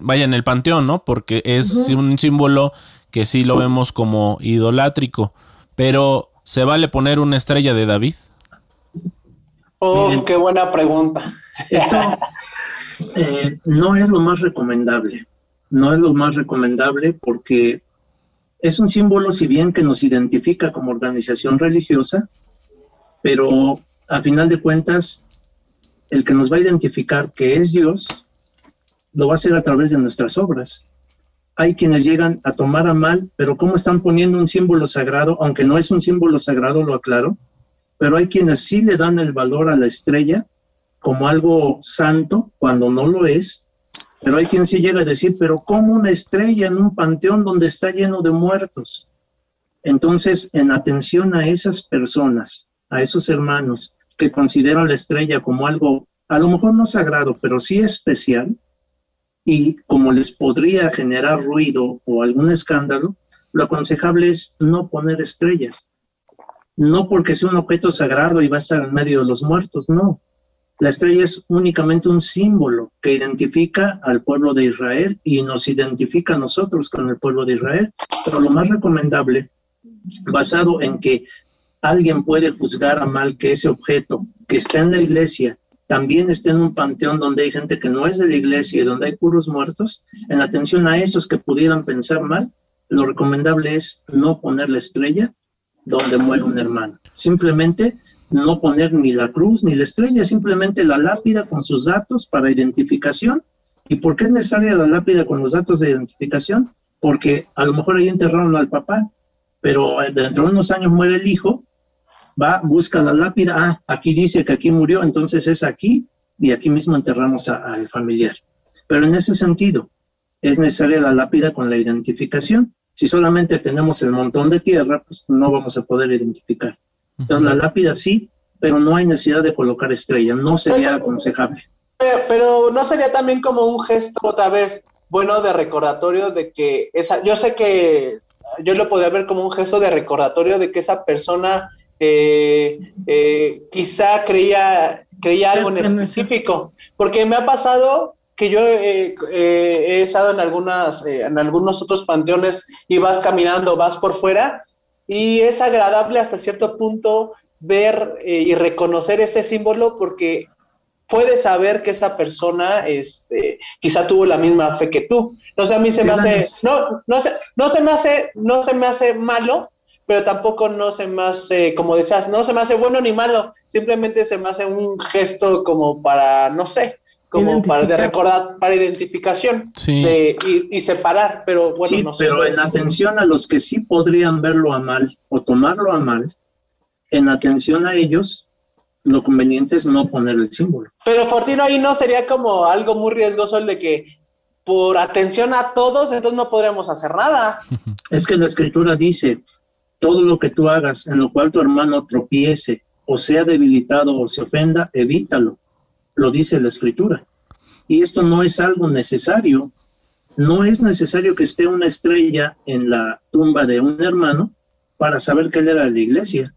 vaya, en el panteón, ¿no? Porque es un símbolo que sí lo vemos como idolátrico, pero ¿se vale poner una estrella de David? Oh, qué buena pregunta. Esto eh, no es lo más recomendable, no es lo más recomendable porque es un símbolo, si bien que nos identifica como organización religiosa, pero a final de cuentas, el que nos va a identificar que es Dios, lo va a hacer a través de nuestras obras. Hay quienes llegan a tomar a mal, pero ¿cómo están poniendo un símbolo sagrado? Aunque no es un símbolo sagrado, lo aclaro, pero hay quienes sí le dan el valor a la estrella como algo santo cuando no lo es, pero hay quien sí llega a decir, pero ¿cómo una estrella en un panteón donde está lleno de muertos? Entonces, en atención a esas personas, a esos hermanos que consideran la estrella como algo, a lo mejor no sagrado, pero sí especial, y como les podría generar ruido o algún escándalo, lo aconsejable es no poner estrellas. No porque sea un objeto sagrado y va a estar en medio de los muertos, no la estrella es únicamente un símbolo que identifica al pueblo de Israel y nos identifica a nosotros con el pueblo de Israel. Pero lo más recomendable, basado en que alguien puede juzgar a mal que ese objeto que está en la iglesia también esté en un panteón donde hay gente que no es de la iglesia y donde hay puros muertos, en atención a esos que pudieran pensar mal, lo recomendable es no poner la estrella donde muere un hermano. Simplemente no poner ni la cruz ni la estrella, simplemente la lápida con sus datos para identificación. ¿Y por qué es necesaria la lápida con los datos de identificación? Porque a lo mejor ahí enterraron al papá, pero dentro de unos años muere el hijo va, busca la lápida, ah, aquí dice que aquí murió, entonces es aquí y aquí mismo enterramos al familiar. Pero en ese sentido, es necesaria la lápida con la identificación. Si solamente tenemos el montón de tierra, pues no vamos a poder identificar. Entonces la lápida sí, pero no hay necesidad de colocar estrella, no sería aconsejable. Pero, no sería también como un gesto otra vez bueno de recordatorio de que esa, yo sé que yo lo podría ver como un gesto de recordatorio de que esa persona eh, eh, quizá creía, creía algo en específico, porque me ha pasado que yo eh, he estado en algunas en algunos otros panteones y vas caminando, vas por fuera y es agradable hasta cierto punto ver y reconocer este símbolo porque puedes saber que esa persona este, quizá tuvo la misma fe que tú. No sé, a mí se me hace, no, no, se, no se me hace, no se me hace malo, pero tampoco no se me hace, como decías, no se me hace bueno ni malo, simplemente se me hace un gesto como para, no sé, como para de recordar, para identificación y, separar, pero bueno, sí, Pero en atención a los que sí podrían verlo a mal o tomarlo a mal, en atención a ellos, lo conveniente es no poner el símbolo. Pero Fortino ahí no sería como algo muy riesgoso el de que por atención a todos, entonces no podremos hacer nada. Es que la escritura dice, todo lo que tú hagas en lo cual tu hermano tropiece o sea debilitado o se ofenda, evítalo. Lo dice la escritura. Y esto no es algo necesario. No es necesario que esté una estrella en la tumba de un hermano para saber que él era de la iglesia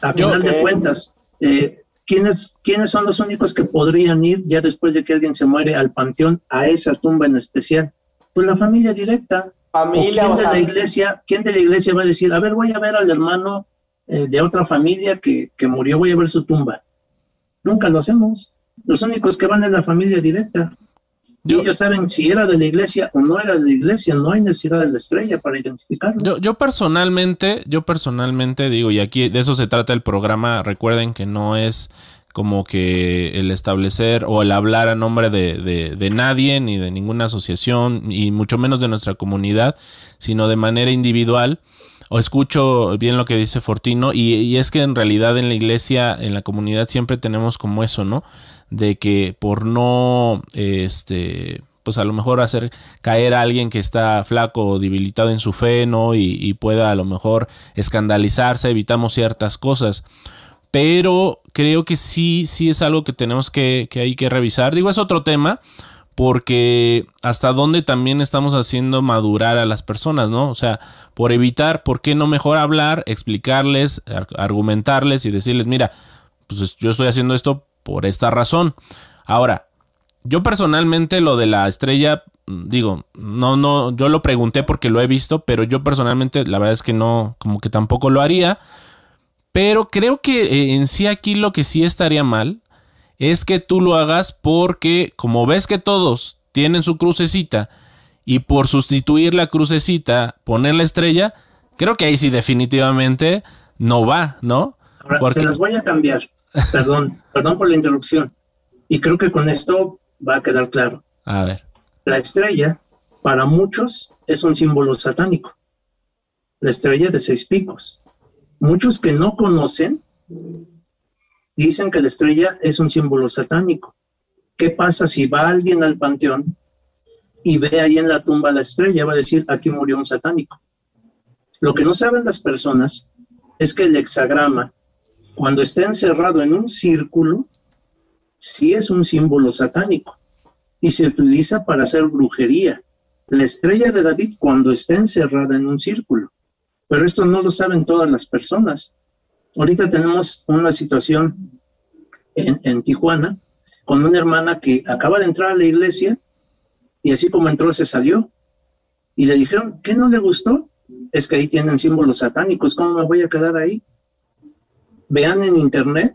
a final de cuentas, eh, ¿quiénes, ¿quiénes son los únicos que podrían ir ya después de que alguien se muere al panteón a esa tumba en especial? Pues la familia directa. Familia, quién de la iglesia, ¿Quién de la iglesia va a decir, a ver, voy a ver al hermano eh, de otra familia que, que murió, voy a ver su tumba? Nunca lo hacemos. Los únicos que van es la familia directa. Y ellos saben si era de la iglesia o no era de la iglesia, no hay necesidad de la estrella para identificarlo. Yo, yo personalmente, yo personalmente digo, y aquí de eso se trata el programa, recuerden que no es como que el establecer o el hablar a nombre de, de, nadie, ni de ninguna asociación, y mucho menos de nuestra comunidad, sino de manera individual. O escucho bien lo que dice Fortino, y, y es que en realidad en la iglesia, en la comunidad, siempre tenemos como eso, ¿no? de que por no, este, pues a lo mejor hacer caer a alguien que está flaco o debilitado en su fe, ¿no? Y, pueda a lo mejor escandalizarse, evitamos ciertas cosas. Pero creo que sí, sí es algo que tenemos que, que hay que revisar. Digo, es otro tema, porque hasta dónde también estamos haciendo madurar a las personas, ¿no? O sea, por evitar, ¿por qué no mejor hablar, explicarles, argumentarles y decirles, mira, pues yo estoy haciendo esto por esta razón. Ahora, yo personalmente lo de la estrella, mm, digo, no, no, yo lo pregunté porque lo he visto, pero yo personalmente la verdad es que no, como que tampoco lo haría. Pero creo que eh, en sí aquí lo que sí estaría mal es que tú lo hagas porque como ves que todos tienen su crucecita y por sustituir la crucecita poner la estrella, creo que ahí sí definitivamente no va, ¿no? Ahora, se las voy a cambiar. Perdón, perdón por la interrupción. Y creo que con esto va a quedar claro. A ver. La estrella, para muchos, es un símbolo satánico. La estrella de seis picos. Muchos que no conocen dicen que la estrella es un símbolo satánico. ¿Qué pasa si va alguien al panteón y ve ahí en la tumba la estrella? Va a decir, aquí murió un satánico. Lo que no saben las personas es que el hexagrama cuando está encerrado en un círculo, sí es un símbolo satánico y se utiliza para hacer brujería. La estrella de David cuando está encerrada en un círculo. Pero esto no lo saben todas las personas. Ahorita tenemos una situación en, Tijuana con una hermana que acaba de entrar a la iglesia y así como entró se salió. Y le dijeron, ¿qué no le gustó? Es que ahí tienen símbolos satánicos, ¿cómo me voy a quedar ahí? vean en internet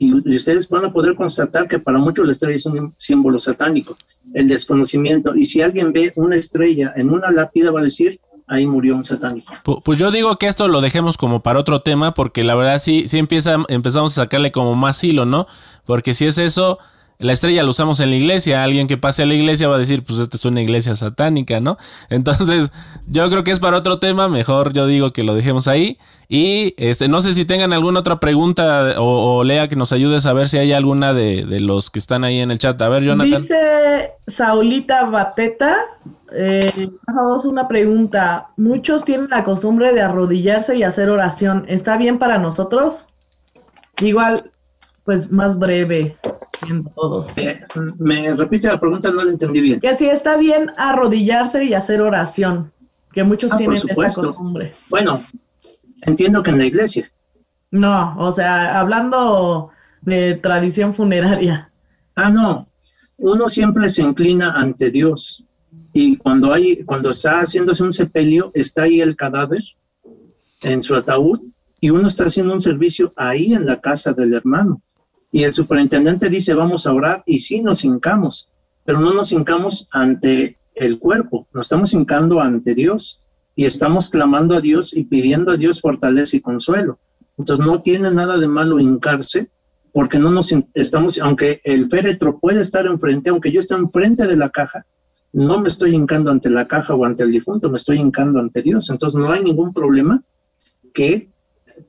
y, ustedes van a poder constatar que para muchos la estrella es un símbolo satánico, el desconocimiento. Y si alguien ve una estrella en una lápida, va a decir, ahí murió un satánico. Pues yo digo que esto lo dejemos como para otro tema, porque la verdad sí, sí empieza, empezamos a sacarle como más hilo, ¿no? Porque si es eso, la estrella lo usamos en la iglesia, alguien que pase a la iglesia va a decir, pues esta es una iglesia satánica, ¿no? Entonces, yo creo que es para otro tema, mejor yo digo que lo dejemos ahí. Y este, no sé si tengan alguna otra pregunta o, Lea que nos ayude a saber si hay alguna de, los que están ahí en el chat. A ver, Jonathan. Dice Saulita Bateta, eh, pasamos una pregunta. Muchos tienen la costumbre de arrodillarse y hacer oración. ¿Está bien para nosotros? Igual, pues más breve en todos. Eh, me repite la pregunta, no la entendí bien. Que si está bien arrodillarse y hacer oración, que muchos ah, tienen esa costumbre. Bueno, entiendo que en la iglesia. No, o sea, hablando de tradición funeraria. Ah, no. Uno siempre se inclina ante Dios. Y cuando hay, cuando está haciéndose un sepelio, está ahí el cadáver en su ataúd y uno está haciendo un servicio ahí en la casa del hermano. Y el superintendente dice, vamos a orar, y sí nos hincamos, pero no nos hincamos ante el cuerpo, nos estamos hincando ante Dios y estamos clamando a Dios y pidiendo a Dios fortaleza y consuelo. Entonces no tiene nada de malo hincarse porque no nos estamos, aunque el féretro puede estar enfrente, aunque yo esté enfrente de la caja, no me estoy hincando ante la caja o ante el difunto, me estoy hincando ante Dios. Entonces no hay ningún problema que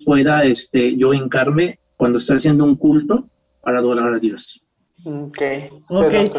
pueda este, yo hincarme cuando estoy haciendo un culto para adorar a Dios. Ok. okay.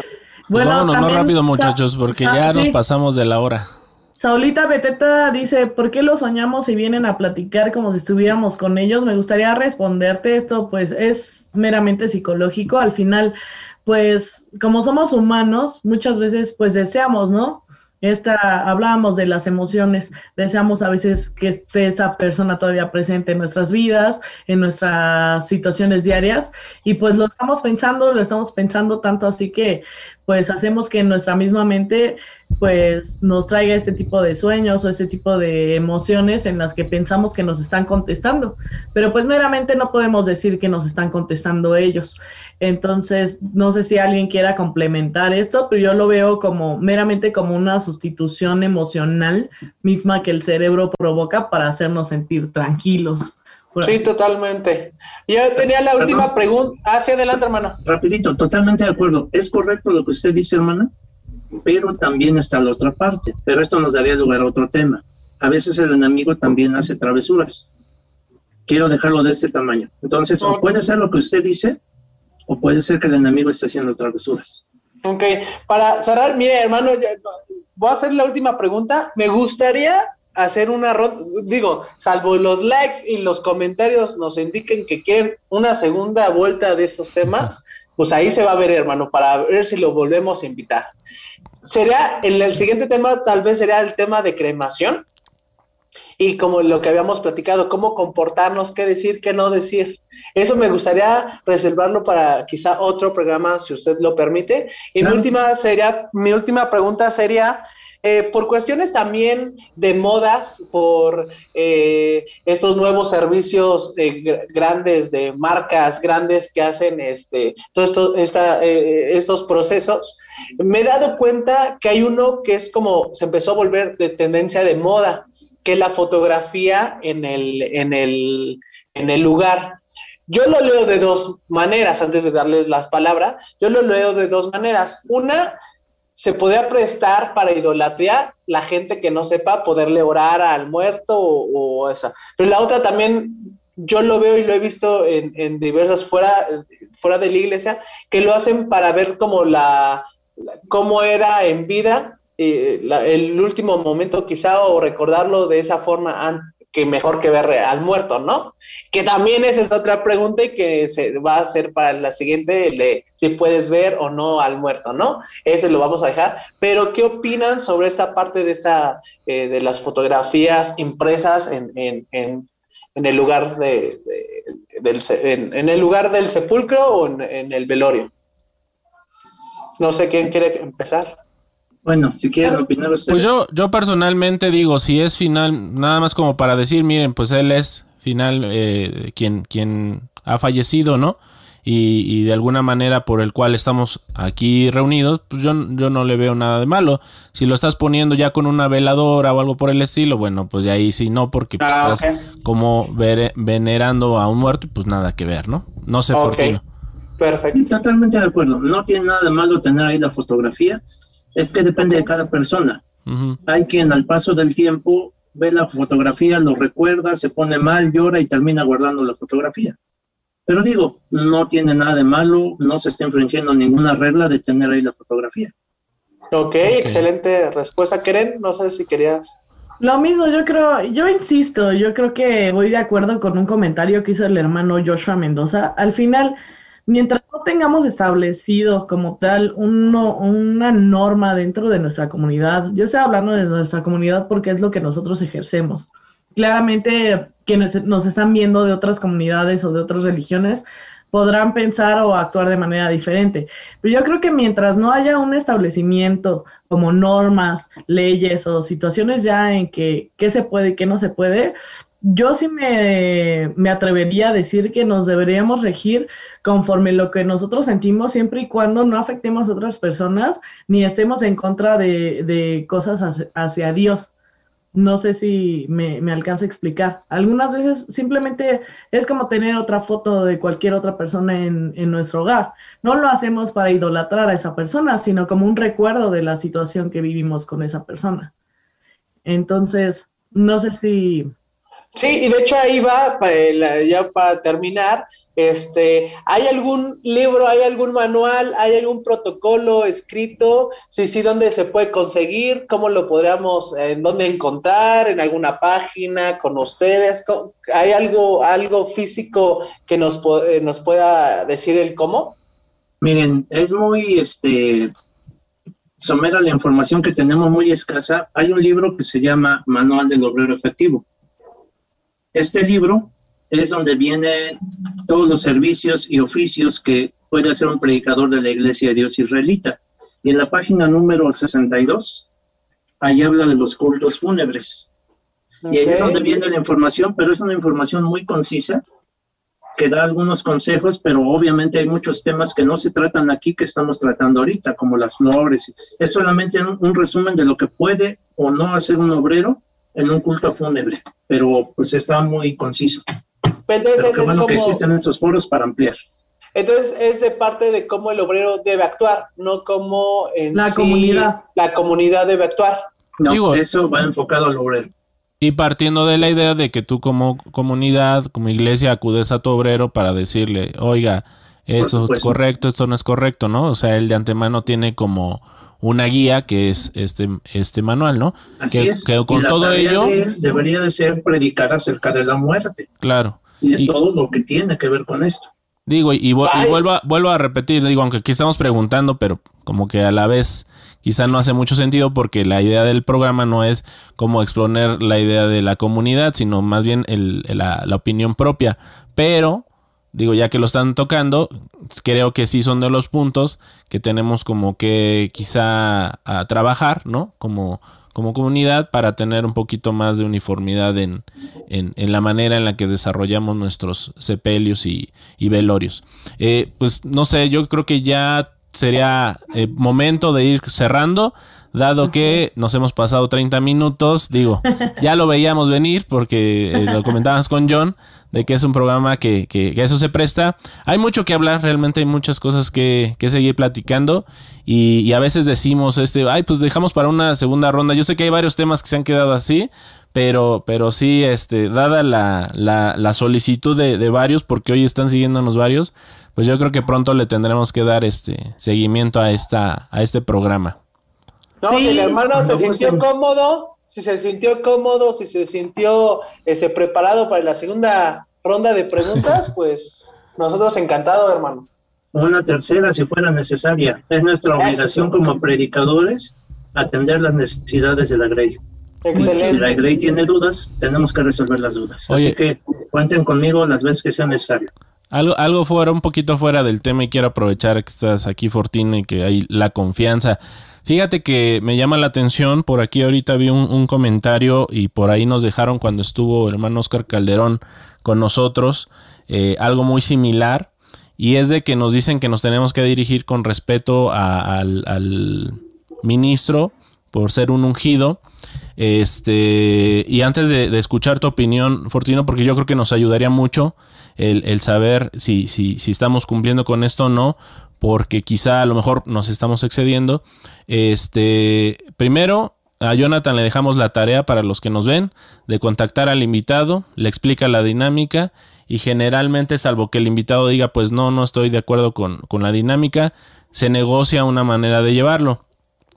Bueno, Vámonos más rápido muchachos, porque ya nos pasamos de la hora. Saulita Beteta dice, ¿por qué lo soñamos y vienen a platicar como si estuviéramos con ellos? Me gustaría responderte esto, pues es meramente psicológico. Al final, pues como somos humanos, muchas veces pues deseamos, ¿no? Esta, hablábamos de las emociones, deseamos a veces que esté esa persona todavía presente en nuestras vidas, en nuestras situaciones diarias, y pues lo estamos pensando, lo estamos pensando tanto así que pues hacemos que nuestra misma mente pues nos traiga este tipo de sueños o este tipo de emociones en las que pensamos que nos están contestando, pero pues meramente no podemos decir que nos están contestando ellos. Entonces, no sé si alguien quiera complementar esto, pero yo lo veo como meramente como una sustitución emocional misma que el cerebro provoca para hacernos sentir tranquilos. Sí, totalmente. Yo tenía la última pregunta. Hacia adelante, hermano. Rapidito, totalmente de acuerdo. Es correcto lo que usted dice, hermana, pero también está la otra parte. Pero esto nos daría lugar a otro tema. A veces el enemigo también hace travesuras. Quiero dejarlo de este tamaño. Entonces, o puede ser lo que usted dice, o puede ser que el enemigo esté haciendo travesuras. Ok, para cerrar, mire, hermano, voy a hacer la última pregunta. Me gustaría hacer una ronda, digo, salvo los likes y los comentarios nos indiquen que quieren una segunda vuelta de estos temas, pues ahí se va a ver, hermano, para ver si lo volvemos a invitar. Sería, el, el siguiente tema tal vez sería el tema de cremación y como lo que habíamos platicado, cómo comportarnos, qué decir, qué no decir. Eso me gustaría reservarlo para quizá otro programa, si usted lo permite. Y mi última sería, mi última pregunta sería, eh, por cuestiones también de modas, por eh, estos nuevos servicios eh, grandes de marcas grandes que hacen este, todo esto, estos procesos, me he dado cuenta que hay uno que es como se empezó a volver de tendencia de moda, que es la fotografía en el, en el, en el lugar. Yo lo leo de dos maneras, antes de darles las palabras, yo lo leo de dos maneras. Una, se podría prestar para idolatría la gente que no sepa poderle orar al muerto o, esa. Pero la otra también yo lo veo y lo he visto en, diversas fuera, fuera de la iglesia, que lo hacen para ver la, cómo era en vida, eh, el último momento quizá, o recordarlo de esa forma que mejor que ver al muerto, ¿no? Que también esa es otra pregunta y que se va a hacer para la siguiente, de si puedes ver o no al muerto, ¿no? Ese lo vamos a dejar. Pero, ¿qué opinan sobre esta parte de esta, eh, de las fotografías impresas en, en, en el lugar de, del, en, el lugar del sepulcro o en el velorio? No sé quién quiere empezar. Bueno, si quieren opinar ustedes. Pues yo, yo personalmente digo, si es final, nada más como para decir, miren, pues él es final eh, quien, quien ha fallecido, ¿no? Y, y, de alguna manera por el cual estamos aquí reunidos, pues yo, yo no le veo nada de malo. Si lo estás poniendo ya con una veladora o algo por el estilo, bueno, pues de ahí sí no, porque pues, ah, estás como venerando a un muerto, pues nada que ver, ¿no? No sé, Fortino. Perfecto. totalmente de acuerdo. No tiene nada de malo tener ahí la fotografía. Es que depende de cada persona. Hay quien al paso del tiempo ve la fotografía, lo recuerda, se pone mal, llora y termina guardando la fotografía. Pero digo, no tiene nada de malo, no se está infringiendo ninguna regla de tener ahí la fotografía. Ok, excelente respuesta, Keren. No sé si querías. Lo mismo, yo creo, yo insisto, yo creo que voy de acuerdo con un comentario que hizo el hermano Joshua Mendoza. Al final, mientras no tengamos establecido como tal uno, una norma dentro de nuestra comunidad, yo estoy hablando de nuestra comunidad porque es lo que nosotros ejercemos. Claramente, quienes nos están viendo de otras comunidades o de otras religiones, podrán pensar o actuar de manera diferente. Pero yo creo que mientras no haya un establecimiento como normas, leyes o situaciones ya en que qué se puede y qué no se puede, yo sí me, me, atrevería a decir que nos deberíamos regir conforme lo que nosotros sentimos siempre y cuando no afectemos a otras personas ni estemos en contra de, de cosas hacia Dios. No sé si me, alcanza a explicar. Algunas veces simplemente es como tener otra foto de cualquier otra persona en, en, nuestro hogar. No lo hacemos para idolatrar a esa persona, sino como un recuerdo de la situación que vivimos con esa persona. Entonces, no sé si Sí, y de hecho ahí va, ya para terminar, este, ¿hay algún libro, hay algún manual, hay algún protocolo escrito? Sí, sí, ¿dónde se puede conseguir? ¿Cómo lo podríamos, en dónde encontrar? ¿En alguna página con ustedes? ¿Hay algo, algo físico que nos, eh, nos pueda decir el cómo? Miren, es muy, este, somera la información que tenemos muy escasa. Hay un libro que se llama Manual del Obrero Efectivo este libro es donde vienen todos los servicios y oficios que puede hacer un predicador de la Iglesia de Dios israelita. Y en la página número 62, ahí habla de los cultos fúnebres. Y ahí es donde viene la información, pero es una información muy concisa que da algunos consejos, pero obviamente hay muchos temas que no se tratan aquí que estamos tratando ahorita, como las flores. Es solamente un resumen de lo que puede o no hacer un obrero en un culto fúnebre, pero pues está muy conciso. Pero, qué bueno que existen estos foros para ampliar. Entonces es de parte de cómo el obrero debe actuar, no como en la comunidad. La comunidad debe actuar. No, eso va enfocado al obrero. Y partiendo de la idea de que tú como comunidad, como iglesia, acudes a tu obrero para decirle, oiga, esto es correcto, esto no es correcto, ¿no? O sea, él de antemano tiene como una guía que es este, este manual, ¿no? Así es. Que con todo ello... debería de ser predicar acerca de la muerte. Claro. Y de todo lo que tiene que ver con esto. Digo, y, vuelvo, a, vuelvo a repetir, digo, aunque aquí estamos preguntando, pero como que a la vez quizá no hace mucho sentido porque la idea del programa no es como exponer la idea de la comunidad, sino más bien el, la, la opinión propia. Pero digo, ya que lo están tocando, creo que sí son de los puntos que tenemos como que quizá a trabajar, ¿no? Como, como comunidad para tener un poquito más de uniformidad en, en, en la manera en la que desarrollamos nuestros sepelios y, velorios. Eh, pues no sé, yo creo que ya sería eh, momento de ir cerrando. Dado que nos hemos pasado 30 minutos, digo, ya lo veíamos venir porque eh, lo comentábamos con John, de que es un programa que, que, eso se presta. Hay mucho que hablar, realmente hay muchas cosas que, que seguir platicando y, a veces decimos, este, ay, pues dejamos para una segunda ronda. Yo sé que hay varios temas que se han quedado así, pero, pero sí, este, dada la, la, la solicitud de, de, varios, porque hoy están siguiéndonos varios, pues yo creo que pronto le tendremos que dar este seguimiento a, esta, a este programa. No, si el hermano se sintió cómodo, si se sintió cómodo, si se sintió ese, preparado para la segunda ronda de preguntas, pues nosotros encantados, hermano. Una tercera, si fuera necesaria. Es nuestra obligación como predicadores atender las necesidades de la Grey. Excelente. Si la Grey tiene dudas, tenemos que resolver las dudas. Así que cuenten conmigo las veces que sea necesario. Algo, algo fuera, un poquito fuera del tema y quiero aprovechar que estás aquí, Fortino, y que hay la confianza. Fíjate que me llama la atención, por aquí ahorita vi un, comentario y por ahí nos dejaron cuando estuvo el hermano Oscar Calderón con nosotros, eh, algo muy similar, y es de que nos dicen que nos tenemos que dirigir con respeto al, ministro por ser un ungido. Este, y antes de, escuchar tu opinión, Fortino, porque yo creo que nos ayudaría mucho el, saber si, si, si, estamos cumpliendo con esto o no, porque quizá a lo mejor nos estamos excediendo. Este, primero, a Jonathan le dejamos la tarea para los que nos ven de contactar al invitado, le explica la dinámica y generalmente, salvo que el invitado diga, pues no, no estoy de acuerdo con, con la dinámica, se negocia una manera de llevarlo.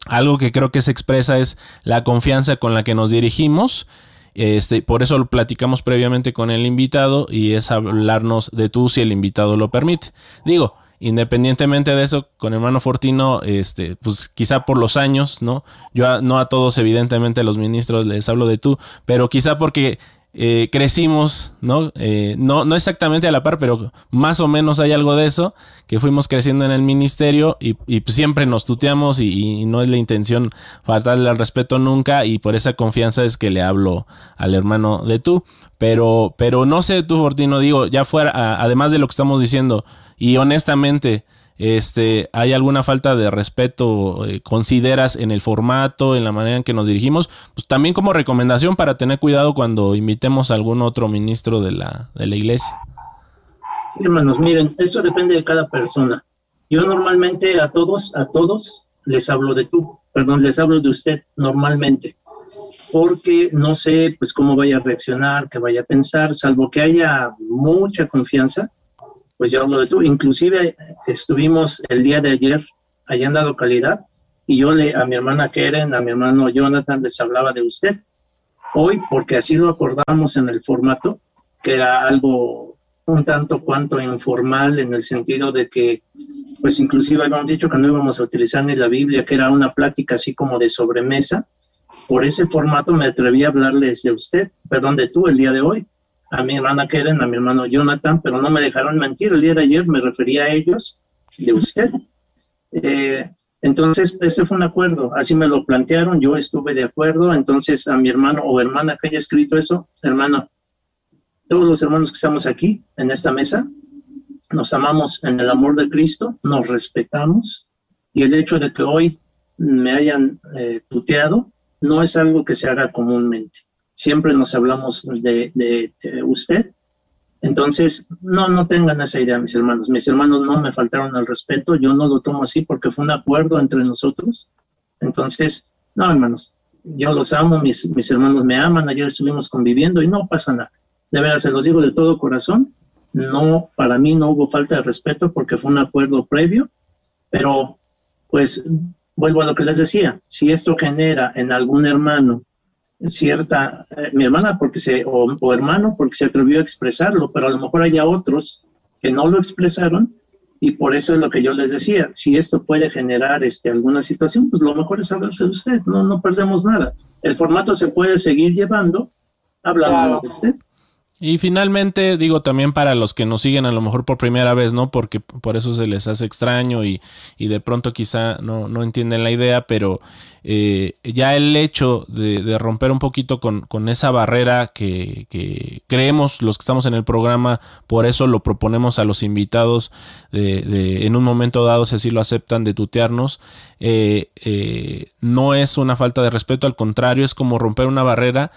Algo que creo que se expresa es la confianza con la que nos dirigimos. Este, por eso lo platicamos previamente con el invitado y es hablarnos de tú si el invitado lo permite. Digo, independientemente de eso, con hermano Fortino, este, pues quizá por los años, ¿no? Yo no a todos, evidentemente, los ministros les hablo de tú, pero quizá porque eh, crecimos, ¿no? Eh, ¿no? No exactamente a la par, pero más o menos hay algo de eso, que fuimos creciendo en el ministerio y, siempre nos tuteamos y, no es la intención faltarle al respeto nunca y por esa confianza es que le hablo al hermano de tú. Pero, pero no sé tú, Fortino, digo, ya fuera, además de lo que estamos diciendo, y honestamente, este, ¿Hay alguna falta de respeto eh, consideras en el formato, en la manera en que nos dirigimos? Pues también como recomendación para tener cuidado cuando invitemos a algún otro ministro de la, de la iglesia. Sí, hermanos, miren, esto depende de cada persona. Yo normalmente a todos, a todos les hablo de tú, perdón, les hablo de usted normalmente, porque no sé pues cómo vaya a reaccionar, qué vaya a pensar, salvo que haya mucha confianza, pues yo hablo de. Inclusive estuvimos el día de ayer allá en la localidad y yo le, a mi hermana Keren, a mi hermano Jonathan les hablaba de usted. Hoy, porque así lo acordamos en el formato, que era algo un tanto cuanto informal en el sentido de que, pues inclusive habíamos dicho que no íbamos a utilizar ni la Biblia, que era una plática así como de sobremesa. Por ese formato me atreví a hablarles de usted, perdón, de tú el día de hoy a mi hermana Keren, a mi hermano Jonathan, pero no me dejaron mentir. El día de ayer me refería a ellos de usted. Eh, entonces, ese fue un acuerdo, así me lo plantearon, yo estuve de acuerdo, entonces a mi hermano o hermana que haya escrito eso, hermano, todos los hermanos que estamos aquí en esta mesa, nos amamos en el amor de Cristo, nos respetamos y el hecho de que hoy me hayan eh, tuteado no es algo que se haga comúnmente siempre nos hablamos de, usted. Entonces, no, no tengan esa idea, mis hermanos. Mis hermanos no me faltaron al respeto, yo no lo tomo así porque fue un acuerdo entre nosotros. Entonces, no, hermanos, yo los amo, mis, mis hermanos me aman, ayer estuvimos conviviendo y no pasa nada. De verdad, se los digo de todo corazón, no, para mí no hubo falta de respeto porque fue un acuerdo previo, pero pues vuelvo a lo que les decía, si esto genera en algún hermano cierta, eh, mi hermana porque se, o, hermano porque se atrevió a expresarlo, pero a lo mejor haya otros que no lo expresaron y por eso es lo que yo les decía, si esto puede generar este, alguna situación, pues lo mejor es hablarse de usted, no, no perdemos nada. El formato se puede seguir llevando hablando de usted. Y finalmente, digo también para los que nos siguen a lo mejor por primera vez, ¿no? Porque por eso se les hace extraño y, y de pronto quizá no, no, entienden la idea, pero eh, ya el hecho de, romper un poquito con, con esa barrera que, que, creemos los que estamos en el programa, por eso lo proponemos a los invitados de, de en un momento dado, si así lo aceptan, de tutearnos, eh, eh, no es una falta de respeto, al contrario, es como romper una barrera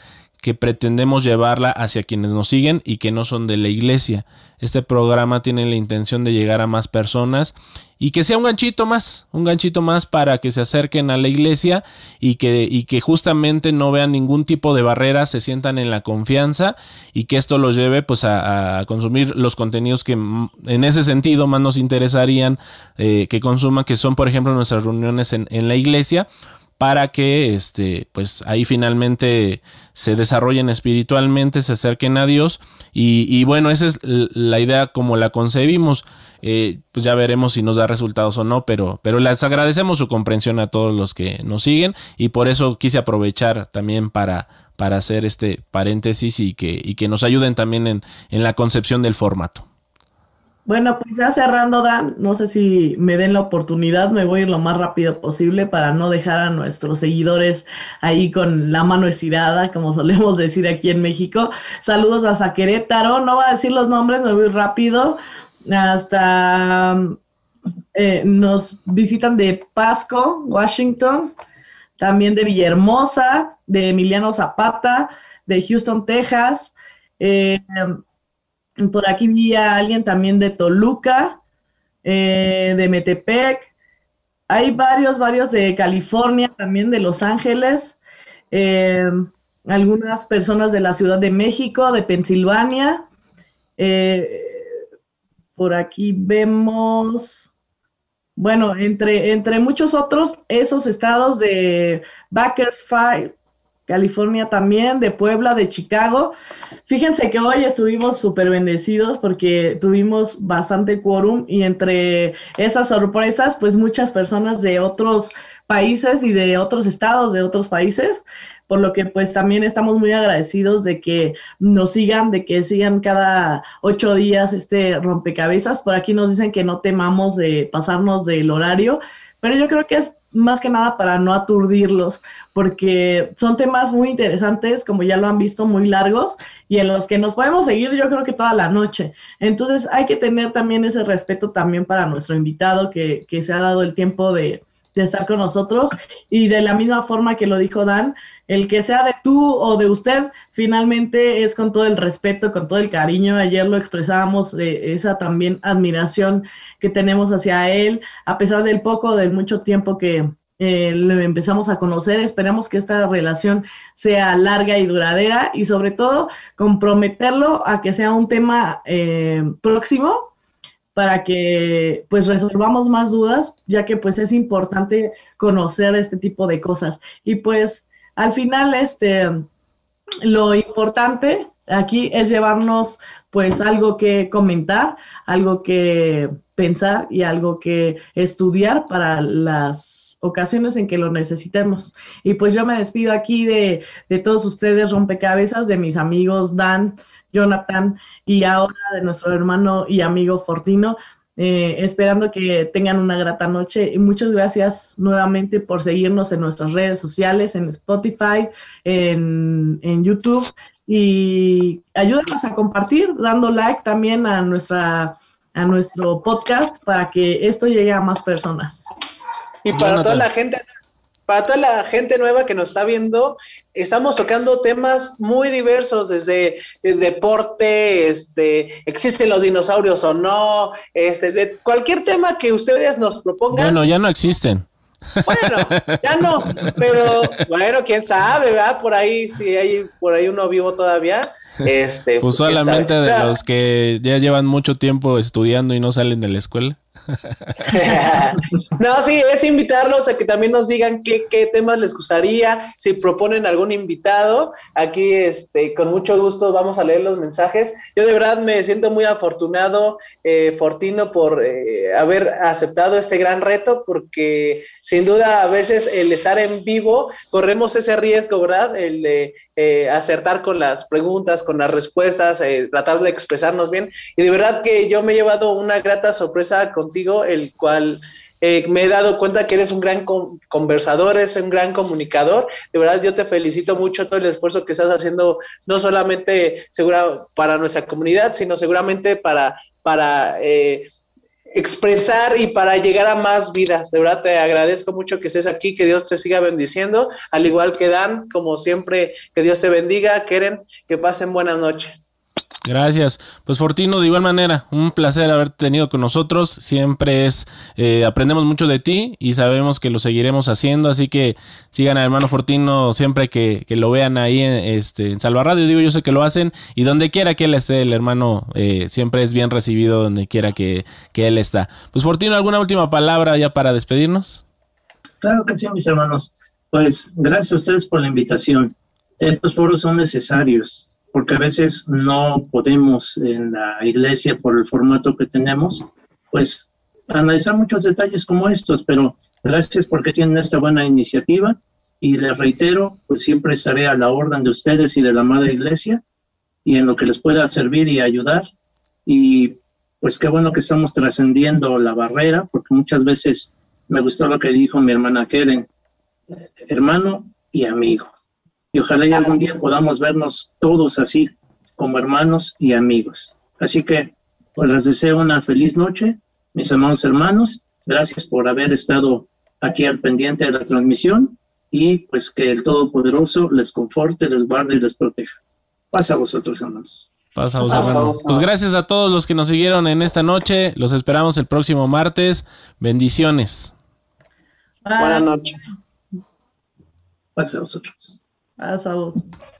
que pretendemos llevarla hacia quienes nos siguen y que no son de la iglesia. Este programa tiene la intención de llegar a más personas y que sea un ganchito más, un ganchito más para que se acerquen a la iglesia y que, y que justamente no vean ningún tipo de barrera, se sientan en la confianza y que esto los lleve pues a, consumir los contenidos que en ese sentido más nos interesarían eh, que consuman, que son por ejemplo nuestras reuniones en, en la iglesia para que este pues ahí finalmente se desarrollen espiritualmente, se acerquen a Dios y, bueno, esa es la idea como la concebimos. Eh, pues ya veremos si nos da resultados o no, pero, pero les agradecemos su comprensión a todos los que nos siguen y por eso quise aprovechar también para, para hacer este paréntesis y que, y que nos ayuden también en, en la concepción del formato. Bueno, pues ya cerrando, Dan, no sé si me den la oportunidad, me voy a ir lo más rápido posible para no dejar a nuestros seguidores ahí con la mano estirada, como solemos decir aquí en México. Saludos a Zaquerétaro, no voy a decir los nombres, me voy rápido. Hasta eh, nos visitan de Pasco, Washington, también de Villahermosa, de Emiliano Zapata, de Houston, Texas. Eh, por aquí vi a alguien también de Toluca, eh, de Metepec. Hay varios, varios de California, también de Los Ángeles. Eh, algunas personas de la Ciudad de México, de Pensilvania. por aquí vemos bueno, entre, entre muchos otros, esos estados de Bakersfield, California también, de Puebla, de Chicago. Fíjense que hoy estuvimos súper bendecidos porque tuvimos bastante quórum y entre esas sorpresas, pues muchas personas de otros países y de otros estados de otros países por lo que pues también estamos muy agradecidos de que nos sigan, de que sigan cada ocho días este rompecabezas. Por aquí nos dicen que no temamos de pasarnos del horario, pero yo creo que es más que nada para no aturdirlos, porque son temas muy interesantes, como ya lo han visto, muy largos, y en los que nos podemos seguir yo creo que toda la noche. Entonces hay que tener también ese respeto también para nuestro invitado que, que se ha dado el tiempo de, de estar con nosotros, y de la misma forma que lo dijo Dan, el que sea de tú o de usted, finalmente es con todo el respeto, con todo el cariño. Ayer lo expresábamos, eh, esa también admiración que tenemos hacia él, a pesar del poco, del mucho tiempo que eh, le empezamos a conocer. Esperamos que esta relación sea larga y duradera y sobre todo comprometerlo a que sea un tema eh, próximo para que pues resolvamos más dudas, ya que pues es importante conocer este tipo de cosas. Y pues al final, este, lo importante aquí es llevarnos pues algo que comentar, algo que pensar y algo que estudiar para las ocasiones en que lo necesitemos. Y pues yo me despido aquí de, de todos ustedes, rompecabezas, de mis amigos Dan, Jonathan y ahora de nuestro hermano y amigo Fortino. Eh, esperando que tengan una grata noche y muchas gracias nuevamente por seguirnos en nuestras redes sociales, en Spotify, en, en YouTube y ayúdenos a compartir, dando like también a, nuestra, a nuestro podcast para que esto llegue a más personas. Y para toda la gente para toda la gente nueva que nos está viendo, estamos tocando temas muy diversos, desde, deporte, este, existen los dinosaurios o no, este, de cualquier tema que ustedes nos propongan. Bueno, ya no existen. Bueno, ya no, pero bueno, quién sabe, ¿verdad? Por ahí, si hay por ahí uno vivo todavía. Este, pues, pues solamente de los que ya llevan mucho tiempo estudiando y no salen de la escuela. no, sí, es invitarlos a que también nos digan qué, temas les gustaría, si proponen algún invitado. Aquí, este, con mucho gusto vamos a leer los mensajes. Yo de verdad me siento muy afortunado, eh, Fortino, por eh, haber aceptado este gran reto, porque sin duda a veces el estar en vivo corremos ese riesgo, ¿verdad? El de eh, acertar con las preguntas, con las respuestas, tratar de expresarnos bien. Y de verdad que yo me he llevado una grata sorpresa contigo el cual eh, me he dado cuenta que eres un gran conversador, eres un gran comunicador. De verdad, yo te felicito mucho todo el esfuerzo que estás haciendo, no solamente segura, para nuestra comunidad, sino seguramente para, para eh, expresar y para llegar a más vidas. De verdad, te agradezco mucho que estés aquí, que Dios te siga bendiciendo, al igual que Dan, como siempre, que Dios te bendiga, Keren, que pasen buenas noches. Gracias. Pues Fortino, de igual manera, un placer haberte tenido con nosotros. Siempre es, eh, aprendemos mucho de ti y sabemos que lo seguiremos haciendo. Así que sigan al hermano Fortino siempre que, lo vean ahí en, este, en Salva Radio. Digo, yo sé que lo hacen y donde quiera que él esté, el hermano eh, siempre es bien recibido donde quiera que, que él está. Pues Fortino, ¿alguna última palabra ya para despedirnos? Claro que sí, mis hermanos. Pues gracias a ustedes por la invitación. Estos foros son necesarios porque a veces no podemos en la iglesia por el formato que tenemos, pues analizar muchos detalles como estos, pero gracias porque tienen esta buena iniciativa y les reitero, pues siempre estaré a la orden de ustedes y de la amada iglesia y en lo que les pueda servir y ayudar. Y pues qué bueno que estamos trascendiendo la barrera, porque muchas veces me gustó lo que dijo mi hermana Keren, hermano y amigo y ojalá y algún día podamos vernos todos así, como hermanos y amigos. Así que, pues les deseo una feliz noche, mis amados hermanos. Gracias por haber estado aquí al pendiente de la transmisión y pues que el Todopoderoso les conforte, les guarde y les proteja. Pasa a vosotros, hermanos. Pasa, vosotros. Pues gracias a todos los que nos siguieron en esta noche. Los esperamos el próximo martes. Bendiciones. Buenas noches. Pasa a vosotros. Pasa a vosotros.